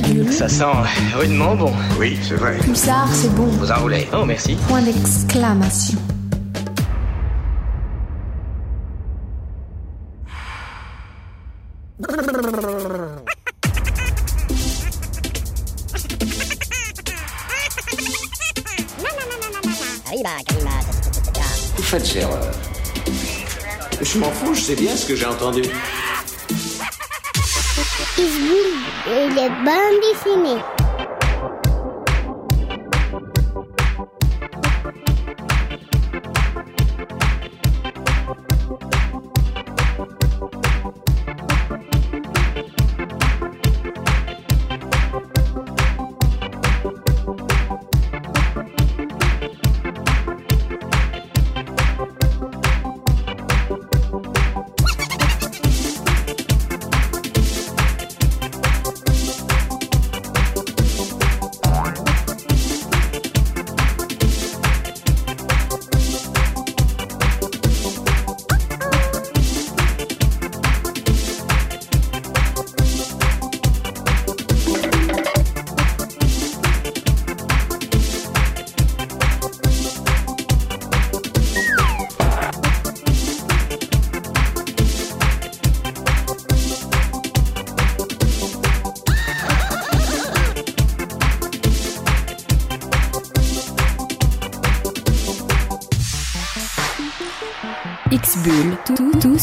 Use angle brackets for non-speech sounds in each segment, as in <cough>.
virgule. Ça sent rudement bon. Oui, c'est vrai. Pulsar, c'est bon. Vous enroulez. Oh, merci. Point d'exclamation. Vous faites erreur. Je m'en fous, je sais bien ce que j'ai entendu. Et les bandes dessinées.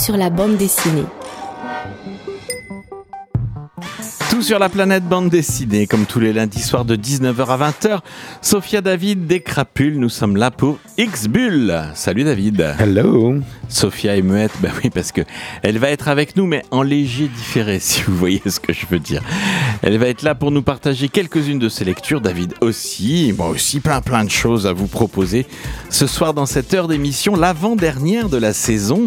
Sur la bande dessinée. Tout sur la planète bande dessinée, comme tous les lundis soirs de 19h à 20h. Sophia David des Crapules, nous sommes là pour X-Bull. Salut David. Hello. Sophia est muette, bah oui, parce que elle va être avec nous, mais en léger différé, <laughs> si vous voyez ce que je veux dire. Elle va être là pour nous partager quelques-unes de ses lectures. David aussi, moi aussi, plein plein de choses à vous proposer. Ce soir, dans cette heure d'émission, l'avant-dernière de la saison,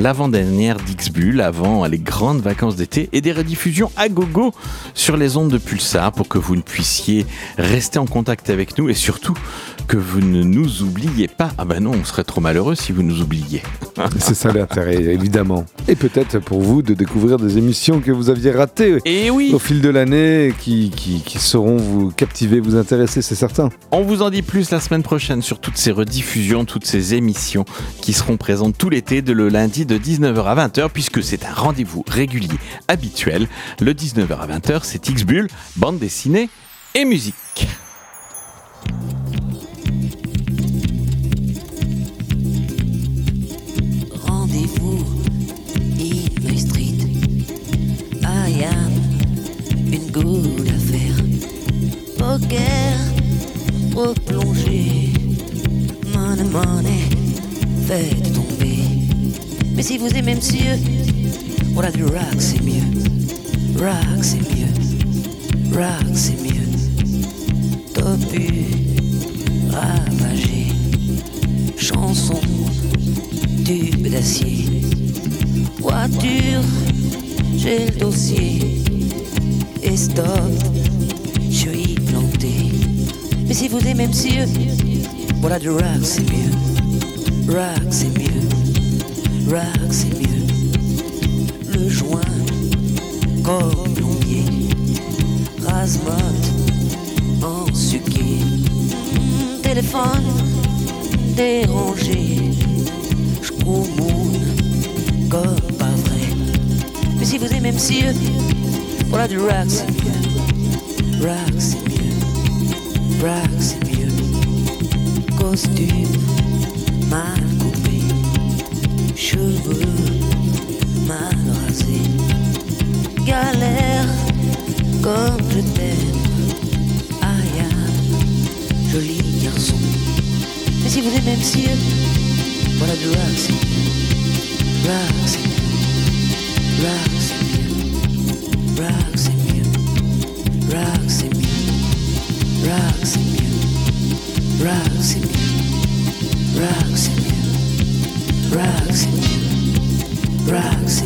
l'avant-dernière d'X-Bull, avant les grandes vacances d'été, et des rediffusions à gogo sur les ondes de Pulsar pour que vous ne puissiez rester en contact avec nous et surtout que vous ne nous oubliez pas. Ah ben non, on serait trop malheureux si vous nous oubliez. <laughs> C'est ça l'intérêt, évidemment. Et peut-être pour vous de découvrir des émissions que vous aviez ratées Et oui au fil de l'année qui, qui, qui sauront vous captiver, vous intéresser, c'est certain. On vous en dit plus la semaine prochaine sur toutes ces rediffusions, toutes ces émissions qui seront présentes tout l'été de le lundi de 19h à 20h puisque c'est un rendez-vous régulier habituel. Le 19h à 20h, c'est X-Bull, bande dessinée et musique. Rendez-vous, Street. I une. Poker, replongé. Money, money, tomber. Mais si vous aimez monsieur, voilà du rock, c'est mieux. Rock, c'est mieux. Rock, c'est mieux. Topu, ravagé. Chanson, tube d'acier. Voiture, j'ai le dossier. Et stop, je suis planté. Mais si vous aimez monsieur, voilà du rock, c'est mieux. Rock, c'est mieux. Rock, c'est mieux. Le joint, corps plombier. Rasmote, en suquet. Téléphone, dérangé. J'commoune, comme pas vrai. Mais si vous aimez monsieur, voilà du rock, c'est mieux. Rock, c'est mieux. Rock, c'est mieux. Costume, mal. Cheveux, mal rasés. Galère, comme je t'aime. Am, joli garçon. Mais si vous aimez monsieur, voilà du rock, c'est mieux. Rock, c'est mieux. Rock, c'est mieux. Rocks. Rocks.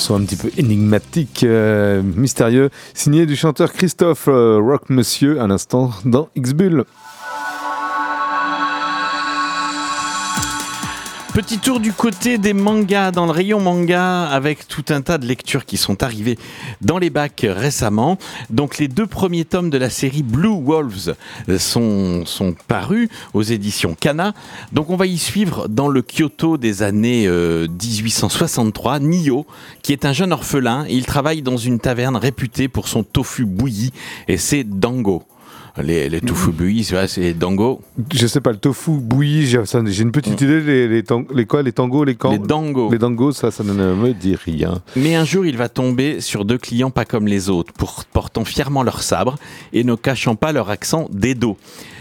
Morceau un petit peu énigmatique, euh, mystérieux, signé du chanteur Christophe euh, Rock Monsieur, à l'instant dans X-Bull. Petit tour du côté des mangas, dans le rayon manga, avec tout un tas de lectures qui sont arrivées dans les bacs récemment. Donc les deux premiers tomes de la série Blue Wolves sont, parus aux éditions Kana. Donc on va y suivre dans le Kyoto des années euh, 1863, Nio, qui est un jeune orphelin. Il travaille dans une taverne réputée pour son tofu bouilli, et c'est Dango. Les, les tofu bouillis, c'est Dango. Je sais pas, le tofu bouilli, j'ai ça- j'ai une petite idée, les, les, tang- les quoi, les tangos, les camps Les Dango. Les dangos, ça, ça ne me dit rien. Mais un jour, il va tomber sur deux clients pas comme les autres, pour, portant fièrement leur sabre et ne cachant pas leur accent d'Edo.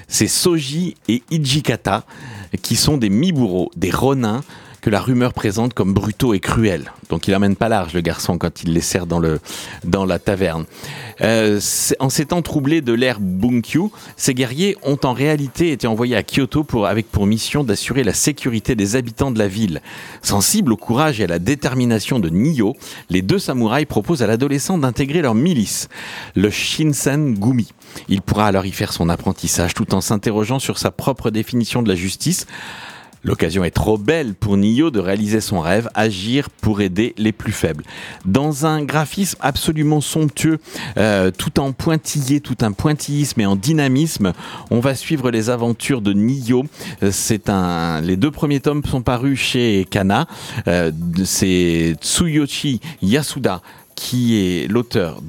C'est Soji et Ijikata, qui sont des Miburo, des ronins, que la rumeur présente comme brutaux et cruels. Donc il amène pas large le garçon quand il les sert dans, le, dans la taverne. Euh, en ces temps troublés de l'ère Bunkyu, ces guerriers ont en réalité été envoyés à Kyoto pour, avec pour mission d'assurer la sécurité des habitants de la ville. Sensibles au courage et à la détermination de Nio, les deux samouraïs proposent à l'adolescent d'intégrer leur milice, le Shinsen Gumi. Il pourra alors y faire son apprentissage tout en s'interrogeant sur sa propre définition de la justice. L'occasion est trop belle pour Nio de réaliser son rêve, agir pour aider les plus faibles. Dans un graphisme absolument somptueux, euh, tout en pointillé, tout un pointillisme et en dynamisme, on va suivre les aventures de Nio. Euh, C'est un, les deux premiers tomes sont parus chez Kana. Euh, C'est Tsuyoshi Yasuda qui est l'auteur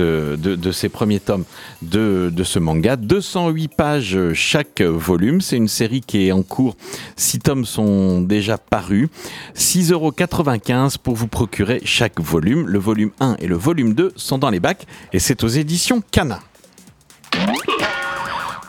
euh, de, ces premiers tomes de, ce manga. 208 pages chaque volume. C'est une série qui est en cours. Six tomes sont déjà parus. 6,95€ pour vous procurer chaque volume. Le volume 1 et le volume 2 sont dans les bacs et c'est aux éditions Kana.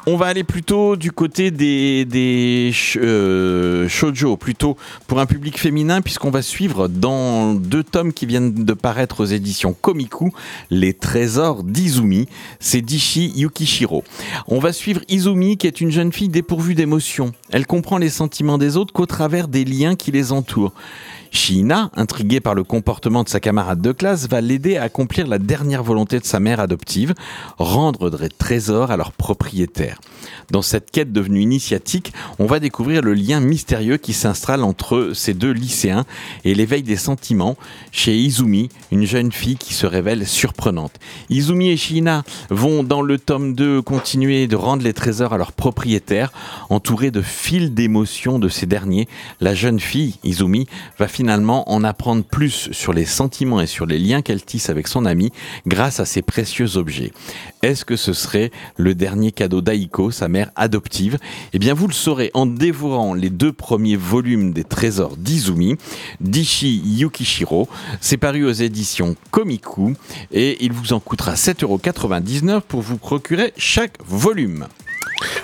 On va aller plutôt du côté des, euh, shoujo, plutôt pour un public féminin, puisqu'on va suivre dans deux tomes qui viennent de paraître aux éditions Komiku, Les Trésors d'Izumi. C'est Dishi Yukishiro. On va suivre Izumi, qui est une jeune fille dépourvue d'émotions. Elle comprend les sentiments des autres qu'au travers des liens qui les entourent. Shina, intriguée par le comportement de sa camarade de classe, va l'aider à accomplir la dernière volonté de sa mère adoptive, rendre des trésors à leur propriétaire. Dans cette quête devenue initiatique, on va découvrir le lien mystérieux qui s'installe entre ces deux lycéens et l'éveil des sentiments chez Izumi, une jeune fille qui se révèle surprenante. Izumi et Shina vont dans le tome 2 continuer de rendre les trésors à leurs propriétaires, entourés de fils d'émotions de ces derniers. La jeune fille, Izumi, va finalement en apprendre plus sur les sentiments et sur les liens qu'elle tisse avec son ami grâce à ces précieux objets. Est-ce que ce serait le dernier cadeau d'Aiko, sa mère adoptive? Eh bien, vous le saurez en dévorant les deux premiers volumes des trésors d'Izumi, Dishi Yukishiro. C'est paru aux éditions Komiku et il vous en coûtera 7,99€ pour vous procurer chaque volume.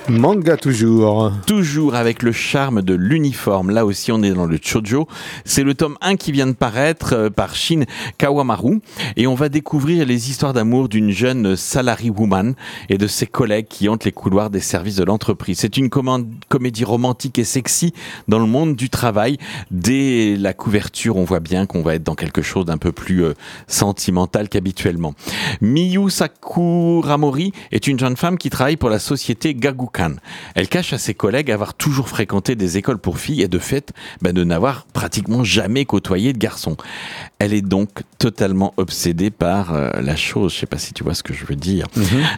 Manga toujours. Toujours avec le charme de l'uniforme. Là aussi, on est dans le shoujo. C'est le tome 1 qui vient de paraître euh, par Shin Kawamaru. Et on va découvrir les histoires d'amour d'une jeune salary woman et de ses collègues qui hantent les couloirs des services de l'entreprise. C'est une comédie romantique et sexy dans le monde du travail. Dès la couverture, on voit bien qu'on va être dans quelque chose d'un peu plus euh, sentimental qu'habituellement. Miyu Sakuramori est une jeune femme qui travaille pour la société Gagukan. Elle cache à ses collègues avoir toujours fréquenté des écoles pour filles et de fait bah, de n'avoir pratiquement jamais côtoyé de garçons. Elle est donc totalement obsédée par euh, la chose. Je sais pas si tu vois ce que je veux dire.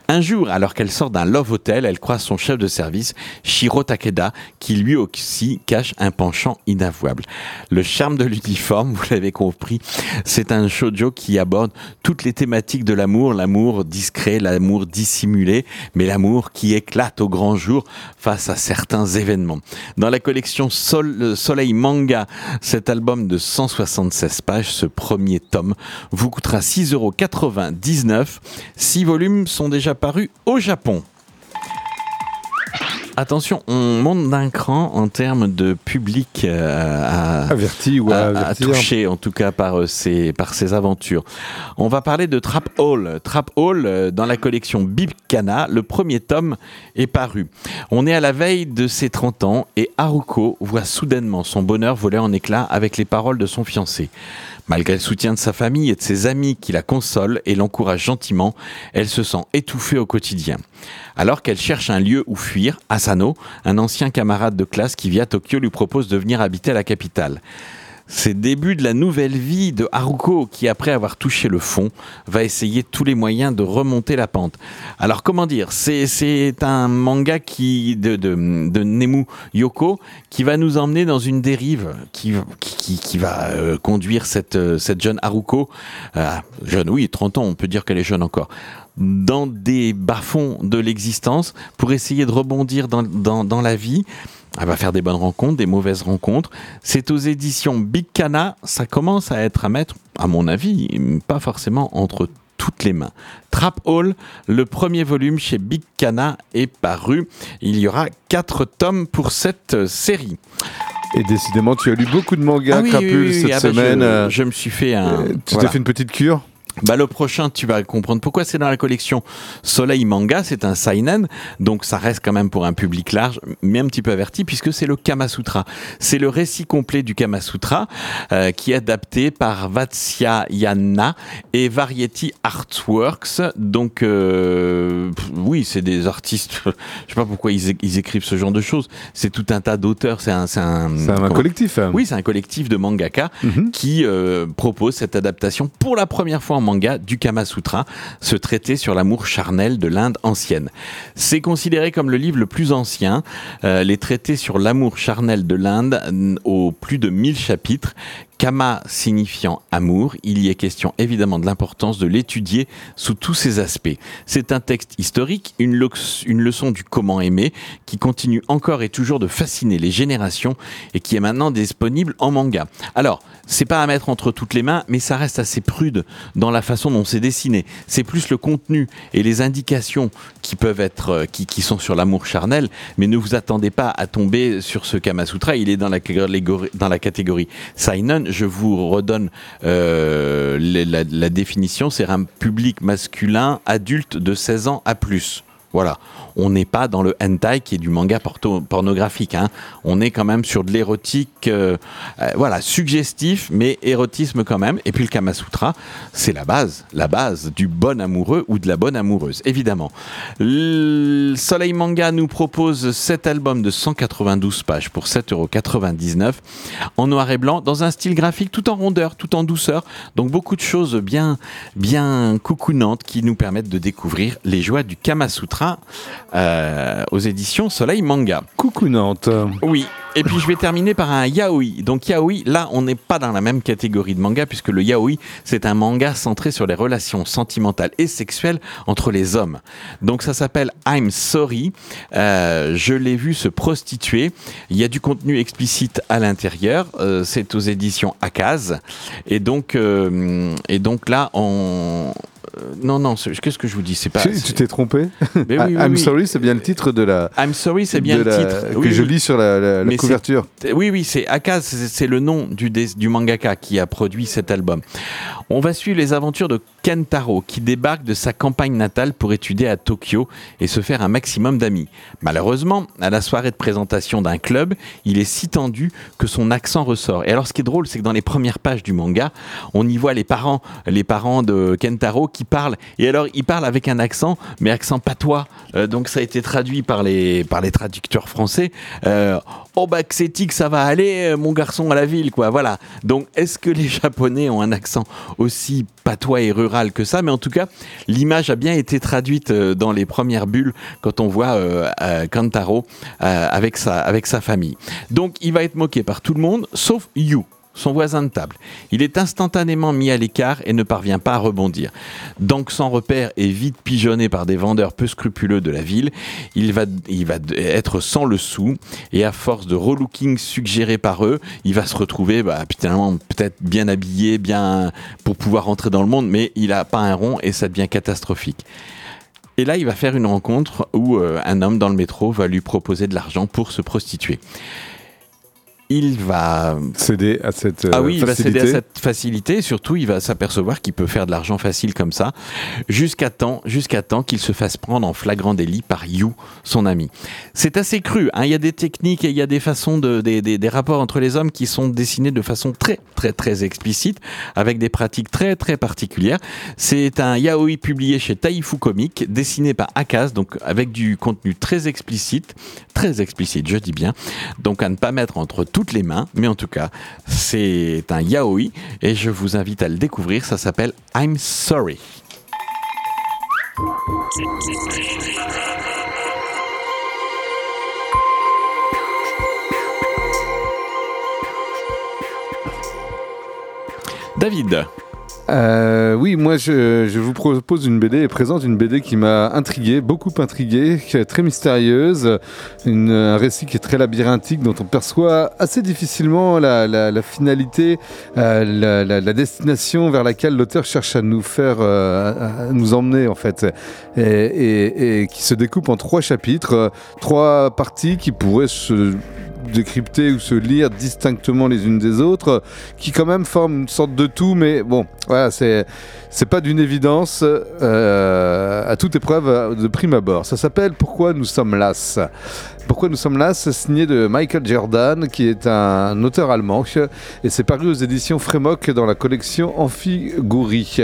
Un jour, alors qu'elle sort d'un love hotel, elle croise son chef de service, Shiro Takeda, qui lui aussi cache un penchant inavouable. Le charme de l'uniforme, vous l'avez compris, c'est un shoujo qui aborde toutes les thématiques de l'amour, l'amour discret, l'amour dissimulé, mais l'amour qui éclate au grand jour face à certains événements. Dans la collection euh, Soleil Manga, cet album de 176 pages, ce premier tome, vous coûtera 6,99€. Six volumes sont déjà parus au Japon. Attention, on monte d'un cran en termes de public euh, à, Averti ou à, à, à avertir. toucher, en tout cas par euh, ses, par ses aventures. On va parler de Trap Hall. Trap Hall, euh, dans la collection Bib Cana, le premier tome est paru. On est à la veille de ses 30 ans et Haruko voit soudainement son bonheur voler en éclats avec les paroles de son fiancé. Malgré le soutien de sa famille et de ses amis qui la consolent et l'encouragent gentiment, elle se sent étouffée au quotidien. Alors qu'elle cherche un lieu où fuir, Asano, un ancien camarade de classe qui vit à Tokyo, lui propose de venir habiter à la capitale. C'est le début de la nouvelle vie de Haruko qui, après avoir touché le fond, va essayer tous les moyens de remonter la pente. Alors comment dire? C'est un manga qui de, de, de Nemu Yoko qui va nous emmener dans une dérive qui, qui, qui- qui va euh, conduire cette, euh, cette jeune Haruko, euh, jeune oui, 30 ans, on peut dire qu'elle est jeune encore, dans des bas-fonds de l'existence pour essayer de rebondir dans, dans, dans la vie. Elle va faire des bonnes rencontres, des mauvaises rencontres. C'est aux éditions Big Cana. Ça commence à être à mettre, à mon avis, pas forcément entre toutes les mains. Trap Hall, le premier volume chez Big Cana est paru. Il y aura quatre tomes pour cette série. Et décidément, tu as lu beaucoup de mangas Ah oui, crapules oui, oui, cette ah bah, semaine. je, je me suis fait un. euh, tu voilà. t'es fait une petite cure? Bah, le prochain, tu vas comprendre pourquoi c'est dans la collection Soleil Manga. C'est un seinen, donc ça reste quand même pour un public large, mais un petit peu averti, puisque c'est le Kama Sutra. C'est le récit complet du Kama Sutra euh, qui est adapté par Vatsyayana et Variety Artworks. Donc, euh, oui, c'est des artistes. <laughs> Je sais pas pourquoi ils, écrivent ce genre de choses. C'est tout un tas d'auteurs. C'est un, c'est un, C'est un comment- collectif. hein. oui, c'est un collectif de mangaka Mhm. qui euh, propose cette adaptation pour la première fois en manga du Kama Sutra, ce traité sur l'amour charnel de l'Inde ancienne. C'est considéré comme le livre le plus ancien, euh, les traités sur l'amour charnel de l'Inde aux plus de 1000 chapitres. Kama signifiant amour, il y est question évidemment de l'importance de l'étudier sous tous ses aspects. C'est un texte historique, une, leçon du comment aimer, qui continue encore et toujours de fasciner les générations et qui est maintenant disponible en manga. Alors, c'est pas à mettre entre toutes les mains, mais ça reste assez prude dans la façon dont c'est dessiné. C'est plus le contenu et les indications qui peuvent être, euh, qui, sont sur l'amour charnel, mais ne vous attendez pas à tomber sur ce Kama Sutra. Il est dans la, catégorie- dans la catégorie Je vous redonne euh, la définition. C'est un public masculin adulte de 16 ans à plus. Voilà, on n'est pas dans le hentai qui est du manga pornographique. hein. On est quand même sur de l'érotique, euh, euh, voilà, suggestif, mais érotisme quand même. Et puis le Kama Sutra, c'est la base, la base du bon amoureux ou de la bonne amoureuse, évidemment. Le Soleil Manga nous propose cet album de 192 pages pour 7,99€ en noir et blanc, dans un style graphique tout en rondeur, tout en douceur. Donc beaucoup de choses bien, bien coucounantes qui nous permettent de découvrir les joies du Kama Sutra euh, aux éditions Soleil Manga. Coucou Nantes. Oui. Et puis je vais terminer par un yaoi. Donc yaoi, là on n'est pas dans la même catégorie de manga puisque le yaoi c'est un manga centré sur les relations sentimentales et sexuelles entre les hommes. Donc ça s'appelle I'm Sorry. Euh, je l'ai vu se prostituer. Il y a du contenu explicite à l'intérieur. Euh, c'est aux éditions Akaz. Et donc et donc là on non non qu'est-ce que je vous dis c'est pas Tu tu t'es trompé Mais oui, <laughs> oui, I'm oui. sorry, c'est bien le titre de la. I'm sorry c'est bien le la- titre que je lis sur la, couverture. Oui, oui, c'est Akaz, c'est le nom du mangaka qui a produit cet album. On va suivre les aventures de Kentaro, qui débarque de sa campagne natale pour étudier à Tokyo et se faire un maximum d'amis. Malheureusement, à la soirée de présentation d'un club, il est si tendu que son accent ressort. Et alors, ce qui est drôle, c'est que dans les premières pages du manga, on y voit les parents, les parents de Kentaro qui parlent. Et alors, ils parlent avec un accent, mais accent patois. Euh, donc, ça a été traduit par les, traducteurs français. Euh, oh bah que c'est ça va aller, euh, mon garçon à la ville, quoi. Voilà. Donc, est-ce que les <laughs> Japonais ont un accent aussi patois et rural que ça Mais en tout cas, l'image a bien été traduite euh, dans les premières bulles quand on voit euh, euh, Kantaro avec sa avec sa famille. Donc, il va être moqué par tout le monde, sauf Yu son voisin de table. Il est instantanément mis à l'écart et ne parvient pas à rebondir. Donc sans repère et vite pigeonné par des vendeurs peu scrupuleux de la ville, il va, il va être sans le sou et à force de relooking suggéré par eux, il va se retrouver bah, peut-être bien habillé, bien pour pouvoir rentrer dans le monde, mais il a pas un rond et ça devient catastrophique. Et là, il va faire une rencontre où euh, un homme dans le métro va lui proposer de l'argent pour se prostituer. Il va Céder à cette ah oui, il va céder à facilité. cette facilité. Surtout, il va s'apercevoir qu'il peut faire de l'argent facile comme ça, jusqu'à temps, jusqu'à temps qu'il se fasse prendre en flagrant délit par You, son ami. C'est assez cru. hein. Il y a des techniques et il y a des façons de, des, des- des rapports entre les hommes qui sont dessinés de façon très, très, très explicite, avec des pratiques très, très particulières. C'est un yaoi publié chez Taifu Comics, dessiné par Akaz, donc avec du contenu très explicite, très explicite, je dis bien. Donc à ne pas mettre entre les mains, mais en tout cas, c'est un yaoi et je vous invite à le découvrir. Ça s'appelle I'm Sorry. David, Euh, oui, moi je, vous propose une BD et présente une BD qui m'a intrigué, beaucoup intrigué, qui est très mystérieuse, un récit qui est très labyrinthique, dont on perçoit assez difficilement la, finalité, euh, la, destination vers laquelle l'auteur cherche à nous faire, euh, à- nous emmener en fait, et, et- et qui se découpe en trois chapitres, euh, trois parties qui pourraient se décrypter ou se lire distinctement les unes des autres, qui quand même forment une sorte de tout, mais bon, voilà, c'est c'est pas d'une évidence euh, à toute épreuve de prime abord. Ça s'appelle Pourquoi nous sommes las. Pourquoi nous sommes C'est signé de Michael Jordan, qui est un auteur allemand, et c'est paru aux éditions Frémoc dans la collection Amphigouri.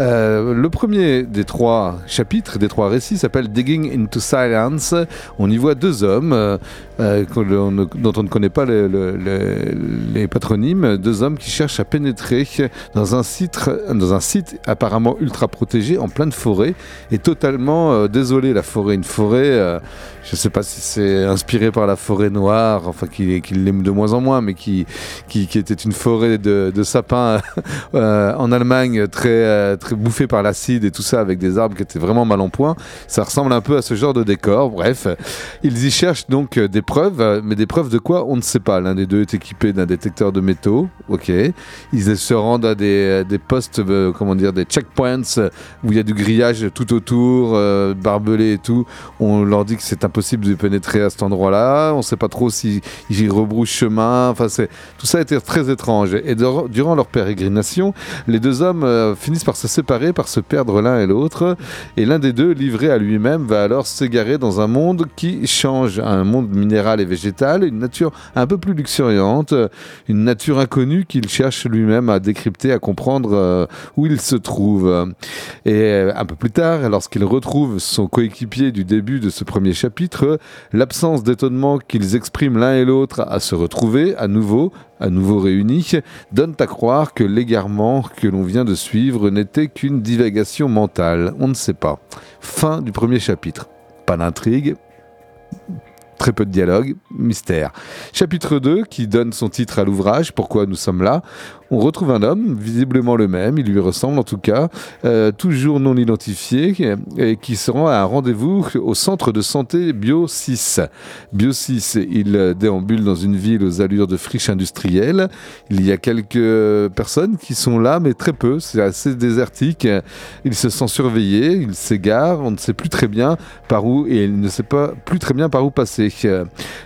Euh, le premier des trois chapitres, des trois récits, s'appelle Digging into Silence. On y voit deux hommes euh, dont on ne connaît pas le- le- le- les patronymes, deux hommes qui cherchent à pénétrer dans un site, dans un site apparemment ultra protégé en pleine forêt et totalement euh, désolé. La forêt, une forêt, euh, je ne sais pas si c'est inspiré par la forêt noire, enfin qui, qui l'aime de moins en moins, mais qui, qui, était une forêt de, sapins <laughs> euh, en Allemagne très, très bouffée par l'acide et tout ça avec des arbres qui étaient vraiment mal en point. Ça ressemble un peu à ce genre de décor. Bref, ils y cherchent donc des preuves, mais des preuves de quoi on ne sait pas. L'un des deux est équipé d'un détecteur de métaux. Ok. Ils se rendent à des, des postes, comment dire, des checkpoints euh, où il y a du grillage tout autour, euh, barbelé et tout. On leur dit que c'est impossible de pénétrer à cet endroit-là. On ne sait pas trop s'ils si rebroussent chemin. Enfin, c'est tout ça été très étrange. Et durant leur pérégrination, les deux hommes euh, finissent par se séparer, par se perdre l'un et l'autre. Et l'un des deux, livré à lui-même, va alors s'égarer dans un monde qui change, un monde minéral et végétal, une nature un peu plus luxuriante, une nature inconnue qu'il cherche lui-même à décrypter, à comprendre euh, où il se trouve. Et euh, un peu plus tard, lorsqu'il retrouve son coéquipier du début de ce premier chapitre, l'absence d'étonnement qu'ils expriment l'un et l'autre à se retrouver à nouveau, à nouveau réunis, donne à croire que l'égarement que l'on vient de suivre n'était qu'une divagation mentale. On ne sait pas. Fin du premier chapitre. Pas d'intrigue. Très peu de dialogue, mystère. Chapitre 2, qui donne son titre à l'ouvrage, Pourquoi nous sommes là. On retrouve un homme, visiblement le même, il lui ressemble en tout cas, euh, toujours non identifié, et qui se rend à un rendez-vous au centre de santé Bio 6. Bio 6, il déambule dans une ville aux allures de friche industrielle. Il y a quelques personnes qui sont là, mais très peu, c'est assez désertique. Il se sent surveillé, il s'égare, on ne sait plus très bien par où, et il ne sait pas plus très bien par où passer.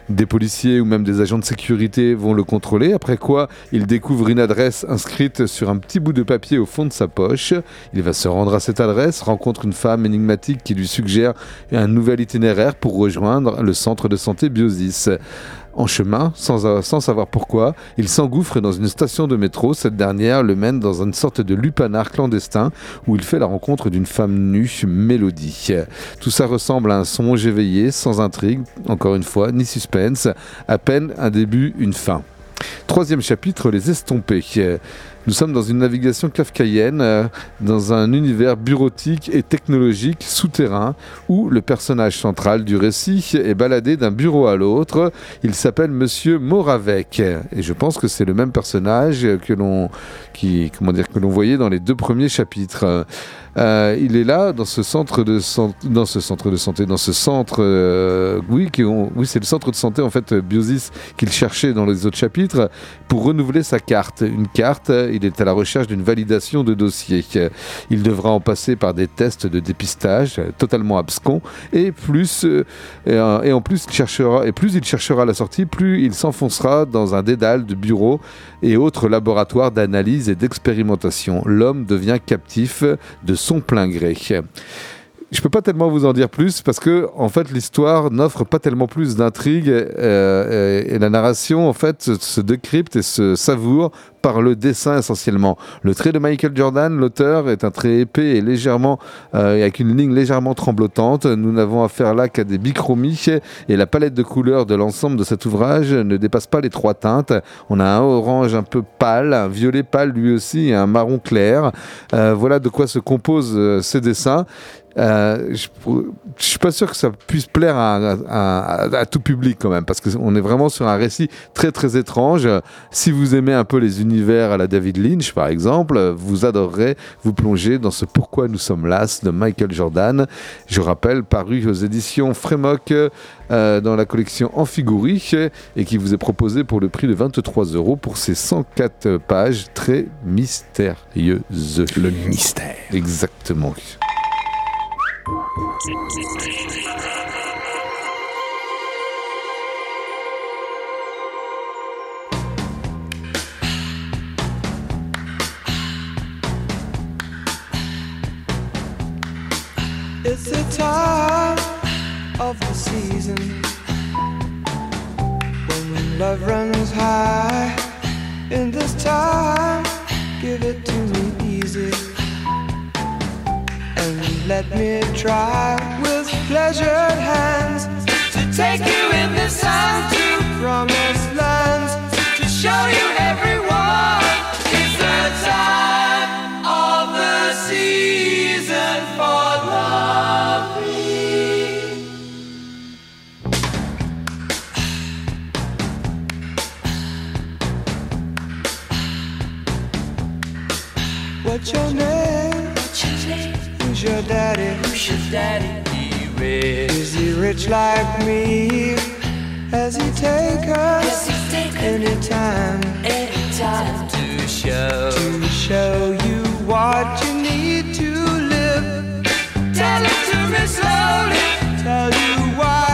Des policiers ou même des agents de sécurité vont le contrôler, après quoi il découvre une adresse inscrite sur un petit bout de papier au fond de sa poche. Il va se rendre à cette adresse, rencontre une femme énigmatique qui lui suggère un nouvel itinéraire pour rejoindre le centre de santé Biosis. En chemin, sans, sans savoir pourquoi, il s'engouffre dans une station de métro. Cette dernière le mène dans une sorte de lupanar clandestin où il fait la rencontre d'une femme nue, Mélodie. Tout ça ressemble à un songe éveillé, sans intrigue, encore une fois, ni suspense, à peine un début, une fin. Troisième chapitre, les estompés. Nous sommes dans une navigation kafkaïenne, euh, dans un univers bureautique et technologique souterrain, où le personnage central du récit est baladé d'un bureau à l'autre. Il s'appelle Monsieur Moravec, et je pense que c'est le même personnage que l'on, comment dire, que l'on voyait dans les deux premiers chapitres. Euh, il est là dans ce centre de santé, dans ce centre de santé, dans ce centre, euh, oui, oui, c'est le centre de santé en fait Biosis qu'il cherchait dans les autres chapitres pour renouveler sa carte. Une carte, il est à la recherche d'une validation de dossier. Il devra en passer par des tests de dépistage totalement abscons et plus euh, et en plus il cherchera et plus il cherchera la sortie, plus il s'enfoncera dans un dédale de bureaux et autres laboratoires d'analyse et d'expérimentation. L'homme devient captif de son plein gré. Je peux pas tellement vous en dire plus parce que en fait l'histoire n'offre pas tellement plus d'intrigue euh, et, et la narration en fait se, décrypte et se savoure par le dessin essentiellement. Le trait de Michael Jordan, l'auteur, est un trait épais et légèrement euh, avec une ligne légèrement tremblotante. Nous n'avons affaire là qu'à des bichromies et la palette de couleurs de l'ensemble de cet ouvrage ne dépasse pas les trois teintes. On a un orange un peu pâle, un violet pâle lui aussi et un marron clair. Euh, voilà de quoi se composent euh, ces dessins. Euh, je, je suis pas sûr que ça puisse plaire à, à- à- à tout public quand même, parce qu'on est vraiment sur un récit très très étrange. Si vous aimez un peu les univers à la David Lynch, par exemple, vous adorerez vous plonger dans ce Pourquoi nous sommes là de Michael Jordan. Je rappelle, paru aux éditions Frémoc euh, dans la collection Amphigourie et qui vous est proposé pour le prix de 23 euros pour ces 104 pages très mystérieuses. Le mystère. Exactement. It's the time of the season when love runs high. In this time, give it to me easy and let me try with pleasured hands to take you in this time to promised your daddy? Who's your daddy? He rich. Is he rich like me? Has he take us anytime? Anytime to show to show you what you need to live. Tell it to me slowly. Tell you why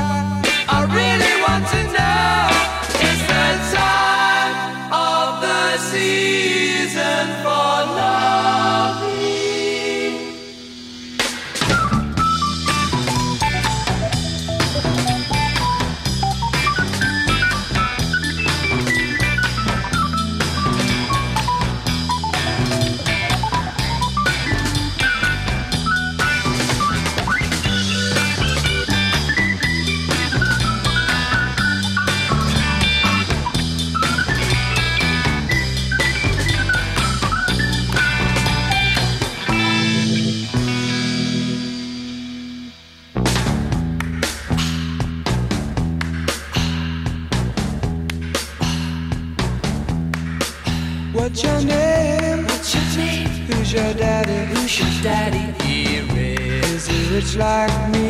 like me?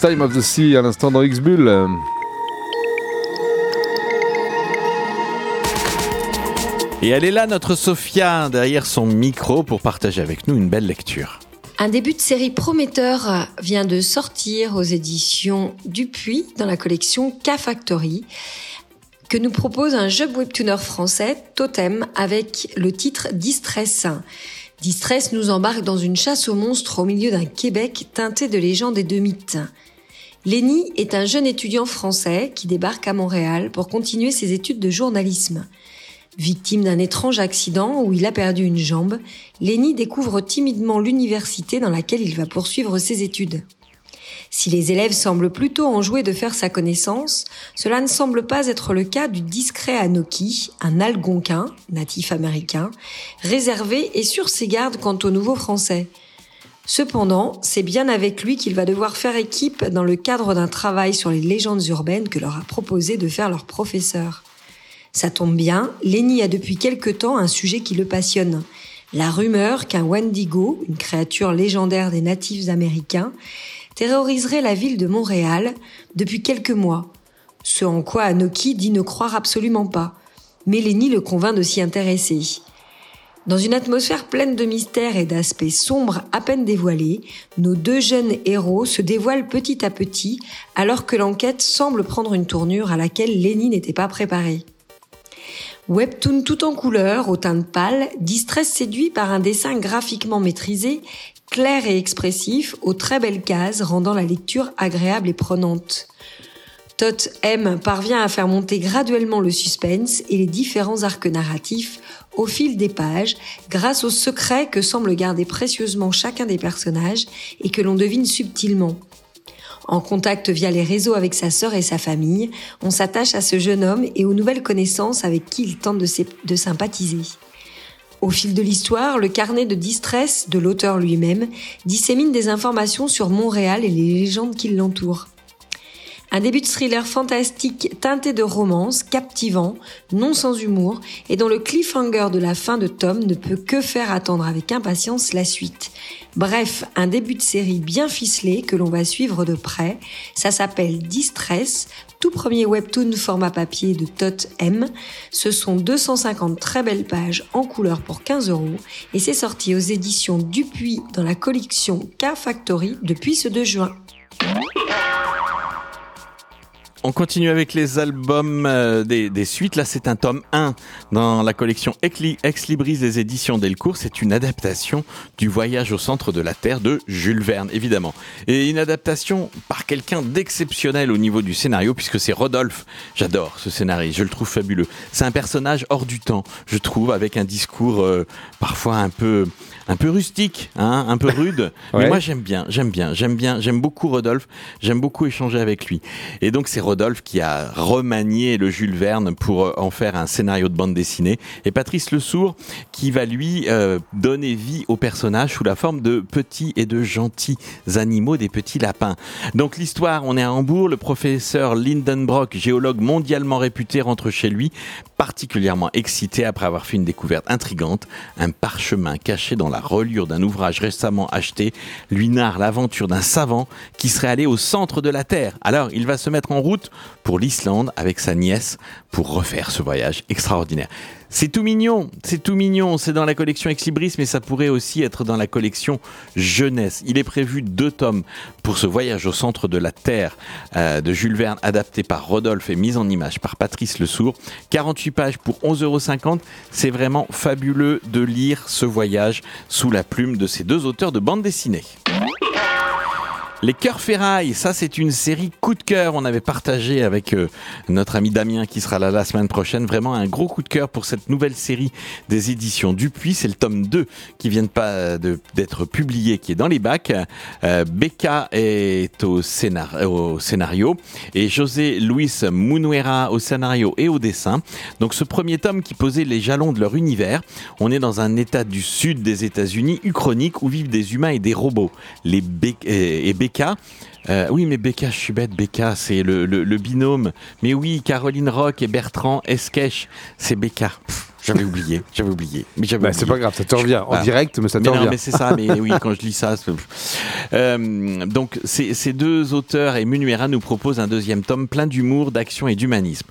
Time of the Sea à l'instant dans X-Bull. Et elle est là, notre Sophia, derrière son micro pour partager avec nous une belle lecture. Un début de série prometteur vient de sortir aux éditions Dupuis dans la collection K-Factory que nous propose un jeune webtooner français, Totem, avec le titre Distress. Distress nous embarque dans une chasse aux monstres au milieu d'un Québec teinté de légendes et de mythes. Lenny est un jeune étudiant français qui débarque à Montréal pour continuer ses études de journalisme. Victime d'un étrange accident où il a perdu une jambe, Lenny découvre timidement l'université dans laquelle il va poursuivre ses études. Si les élèves semblent plutôt enjouer de faire sa connaissance, cela ne semble pas être le cas du discret Anoki, un algonquin, natif américain, réservé et sur ses gardes quant au nouveau français. Cependant, c'est bien avec lui qu'il va devoir faire équipe dans le cadre d'un travail sur les légendes urbaines que leur a proposé de faire leur professeur. Ça tombe bien, Lenny a depuis quelque temps un sujet qui le passionne. La rumeur qu'un Wendigo, une créature légendaire des natifs américains, terroriserait la ville de Montréal depuis quelques mois. Ce en quoi Anoki dit ne croire absolument pas. Mais Lenny le convainc de s'y intéresser. Dans une atmosphère pleine de mystères et d'aspects sombres à peine dévoilés, nos deux jeunes héros se dévoilent petit à petit alors que l'enquête semble prendre une tournure à laquelle Lenny n'était pas préparé. Webtoon tout en couleur, au teint pâle, distresse séduit par un dessin graphiquement maîtrisé, clair et expressif, aux très belles cases, rendant la lecture agréable et prenante. Tot M parvient à faire monter graduellement le suspense et les différents arcs narratifs au fil des pages, grâce aux secrets que semble garder précieusement chacun des personnages et que l'on devine subtilement. En contact via les réseaux avec sa sœur et sa famille, on s'attache à ce jeune homme et aux nouvelles connaissances avec qui il tente de, sympathiser. Au fil de l'histoire, le carnet de distress de l'auteur lui-même dissémine des informations sur Montréal et les légendes qui l'entourent. Un début de thriller fantastique teinté de romance, captivant, non sans humour, et dont le cliffhanger de la fin de tome ne peut que faire attendre avec impatience la suite. Bref, un début de série bien ficelé que l'on va suivre de près. Ça s'appelle Distress, tout premier webtoon format papier de Tot M. Ce sont 250 très belles pages en couleur pour 15 euros et c'est sorti aux éditions Dupuis dans la collection K Factory depuis ce 2 juin. On continue avec les albums euh, des, suites. Là, c'est un tome 1 dans la collection Ex Libris des éditions Delcourt. C'est une adaptation du Voyage au centre de la Terre de Jules Verne, évidemment. Et une adaptation par quelqu'un d'exceptionnel au niveau du scénario, puisque c'est Rodolphe. J'adore ce scénario, je le trouve fabuleux. C'est un personnage hors du temps, je trouve, avec un discours euh, parfois un peu un peu rustique, hein, un peu rude. <laughs> ouais. Mais moi j'aime bien, j'aime bien, j'aime bien, j'aime beaucoup Rodolphe, j'aime beaucoup échanger avec lui. Et donc c'est Rodolphe qui a remanié le Jules Verne pour euh, en faire un scénario de bande dessinée. Et Patrice Le Sourd qui va lui euh, donner vie au personnage sous la forme de petits et de gentils animaux, des petits lapins. Donc l'histoire, on est à Hambourg, le professeur Lindenbrock, géologue mondialement réputé, rentre chez lui, particulièrement excité après avoir fait une découverte intrigante, un parchemin caché dans la reliure d'un ouvrage récemment acheté lui narre l'aventure d'un savant qui serait allé au centre de la Terre. Alors il va se mettre en route pour l'Islande avec sa nièce pour refaire ce voyage extraordinaire. C'est tout mignon, c'est tout mignon, c'est dans la collection Ex Libris, mais ça pourrait aussi être dans la collection jeunesse. Il est prévu deux tomes pour ce voyage au centre de la Terre euh, de Jules Verne, adapté par Rodolphe et mis en image par Patrice Le Sourd. 48 pages pour 11,50€. C'est vraiment fabuleux de lire ce voyage sous la plume de ces deux auteurs de bande dessinée. Les Cœurs Ferrailles, ça c'est une série coup de cœur. On avait partagé avec euh, notre ami Damien qui sera là la semaine prochaine. Vraiment un gros coup de cœur pour cette nouvelle série des éditions Dupuis. C'est le tome 2 qui vient pas d'être publié, qui est dans les bacs. Euh, Becca est au, scénar au scénario et José Luis Munuera au scénario et au dessin. Donc ce premier tome qui posait les jalons de leur univers. On est dans un état du sud des États-Unis, uchronique, où vivent des humains et des robots. Les Euh, oui, mais Becca, je suis bête. Becca, c'est le, binôme. Mais oui, Caroline Rock et Bertrand Esquèche, c'est Becca. J'avais oublié, j'avais oublié. Mais j'avais Bah, c'est pas grave, ça te revient en Voilà. direct, mais ça te Mais non, revient. mais c'est ça, mais oui, quand je lis ça. Euh, donc, ces, ces deux auteurs et Munuera nous proposent un deuxième tome plein d'humour, d'action et d'humanisme.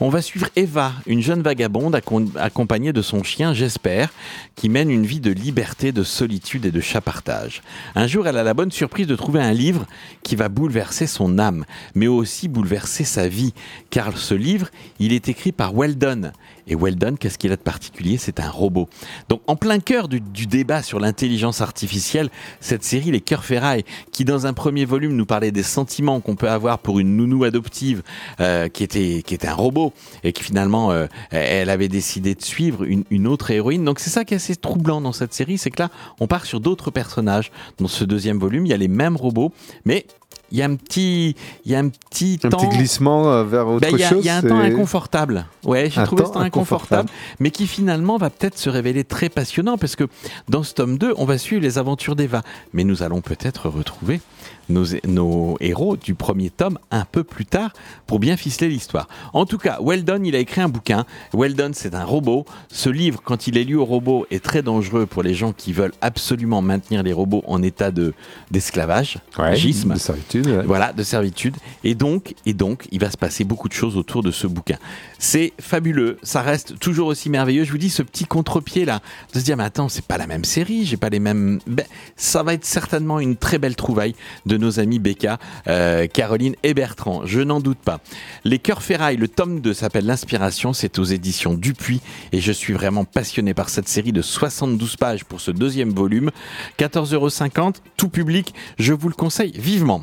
On va suivre Eva, une jeune vagabonde accom- accompagnée de son chien, j'espère, qui mène une vie de liberté, de solitude et de chapartage. Un jour, elle a la bonne surprise de trouver un livre qui va bouleverser son âme, mais aussi bouleverser sa vie, car ce livre, il est écrit par Weldon. Et Weldon, qu'est-ce qu'il a de particulier? C'est un robot. Donc, en plein cœur du, du débat sur l'intelligence artificielle, cette série Les Cœurs Ferrailles, qui dans un premier volume nous parlait des sentiments qu'on peut avoir pour une nounou adoptive euh, qui, était, qui était un robot et qui finalement, euh, elle avait décidé de suivre une, une autre héroïne. Donc, c'est ça qui est assez troublant dans cette série, c'est que là, on part sur d'autres personnages. Dans ce deuxième volume, il y a les mêmes robots, mais il y a un petit, il y a un petit Un temps. petit glissement euh, vers autre Ben, Il y, a- chose. il y a un temps inconfortable. Ouais, j'ai trouvé ce temps inconfortable, inconfortable. mais qui finalement va peut-être se révéler très passionnant parce que dans ce tome 2, on va suivre les aventures d'Eva. Mais nous allons peut-être retrouver nos, nos héros du premier tome un peu plus tard pour bien ficeler l'histoire. En tout cas, Weldon, il a écrit un bouquin. Weldon, c'est un robot. Ce livre, quand il est lu au robot, est très dangereux pour les gens qui veulent absolument maintenir les robots en état de d'esclavage, Ouais, de servitude. ouais. Voilà, de servitude. Et donc, et donc, il va se passer beaucoup de choses autour de ce bouquin. C'est fabuleux. Ça reste toujours aussi merveilleux. Je vous dis, ce petit contre-pied là, de se dire, mais attends, c'est pas la même série, j'ai pas les mêmes. Ben, ça va être certainement une très belle trouvaille de nos amis Becca, euh, Caroline et Bertrand. Je n'en doute pas. Les Cœurs Ferrailles, le tome 2 s'appelle L'Inspiration. C'est aux éditions Dupuis. Et je suis vraiment passionné par cette série de 72 pages pour ce deuxième volume. 14,50€, tout public. Je vous le conseille vivement.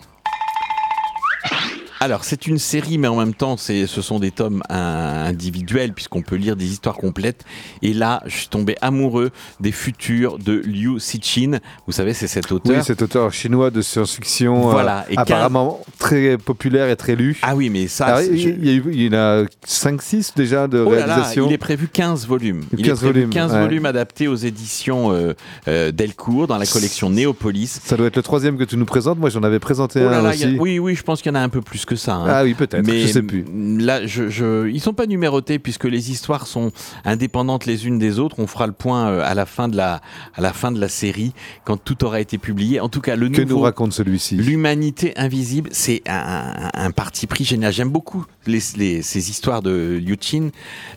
Alors, c'est une série, mais en même temps, ce sont des tomes individuels, puisqu'on peut lire des histoires complètes. Et là, je suis tombé amoureux des futurs de Liu Cixin. Vous savez, c'est cet auteur. Oui, cet auteur chinois de science-fiction, euh, Voilà, et apparemment très populaire et très lu. Ah oui, mais ça, Alors, il, je- il y a eu, il y en a 5-6 déjà de Oh là là, réalisation. il est prévu 15 volumes. Il 15 est prévu volumes, 15 ouais. volumes adaptés aux éditions euh, euh, Delcourt dans la collection Néopolis. Ça doit être le troisième que tu nous présentes. Moi, j'en avais présenté Oh là un a- aussi. oui, oui, je pense qu'il y en a un peu plus que ça. hein. Ah oui, peut-être, Mais je sais plus. Là, je, je, ils sont pas numérotés puisque les histoires sont indépendantes les unes des autres. On fera le point euh, à la fin de la, à la fin de la série quand tout aura été publié. En tout cas, le Que nouveau. nous raconte celui-ci? L'humanité invisible, c'est un, un- un parti pris génial. J'aime beaucoup les, les- ces histoires de Liu Chin,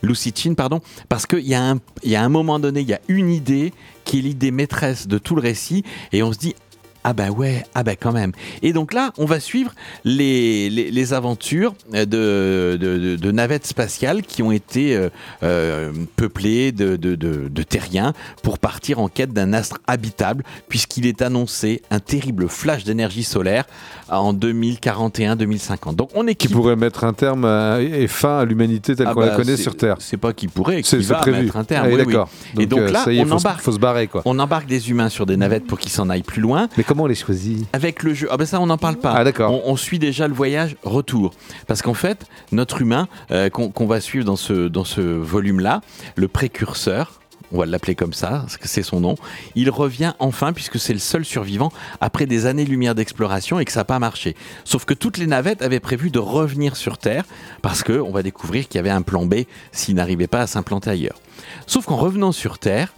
Lu Cixin, pardon, parce qu'il y, a un- il y a un moment donné, il y a une idée qui est l'idée maîtresse de tout le récit, et on se dit. Ah bah ouais, ah bah quand même. Et donc là, on va suivre les, les, les aventures de, de, de- navettes spatiales qui ont été euh, euh, peuplées de, de, terriens pour partir en quête d'un astre habitable, puisqu'il est annoncé un terrible flash d'énergie solaire en 2041-2050. Donc on est qui pourrait mettre un terme à- et fin à l'humanité telle Ah qu'on bah, la connaît c'est- sur Terre. C'est pas qui pourrait, C'est qui va prévu. mettre un terme. Ah oui, oui. Et donc euh, là, est, on faut, se- embarque. faut se barrer quoi. On embarque des humains sur des navettes pour qu'ils s'en aillent plus loin. Mais comment on les choisit Avec le jeu, ah ben ça on n'en parle pas. Ah, d'accord. On, on suit déjà le voyage retour, parce qu'en fait notre humain euh, qu'on va suivre dans ce dans ce volume là, le précurseur. On va l'appeler comme ça, parce que c'est son nom. Il revient enfin, puisque c'est le seul survivant, après des années-lumière d'exploration et que ça n'a pas marché. Sauf que toutes les navettes avaient prévu de revenir sur Terre, parce qu'on va découvrir qu'il y avait un plan B s'ils n'arrivaient pas à s'implanter ailleurs. Sauf qu'en revenant sur Terre,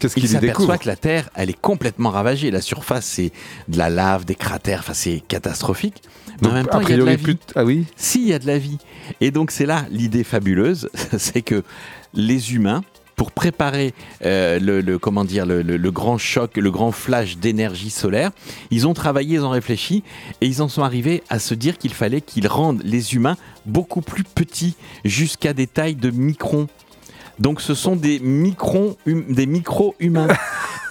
Qu'est-ce il qu'il s'aperçoit que la Terre, elle est complètement ravagée. La surface, c'est de la lave, des cratères, enfin, c'est catastrophique. Mais Donc, en même temps, il y a de la vie. plus Ah oui Si, il y a de la vie. Et donc, c'est là l'idée fabuleuse, <laughs> c'est que les humains, pour préparer euh, le, le- comment dire le, le- le grand choc, le grand flash d'énergie solaire, ils ont travaillé, ils ont réfléchi et ils en sont arrivés à se dire qu'il fallait qu'ils rendent les humains beaucoup plus petits, jusqu'à des tailles de microns. Donc ce sont des microns, hum- des micro-humains. <laughs>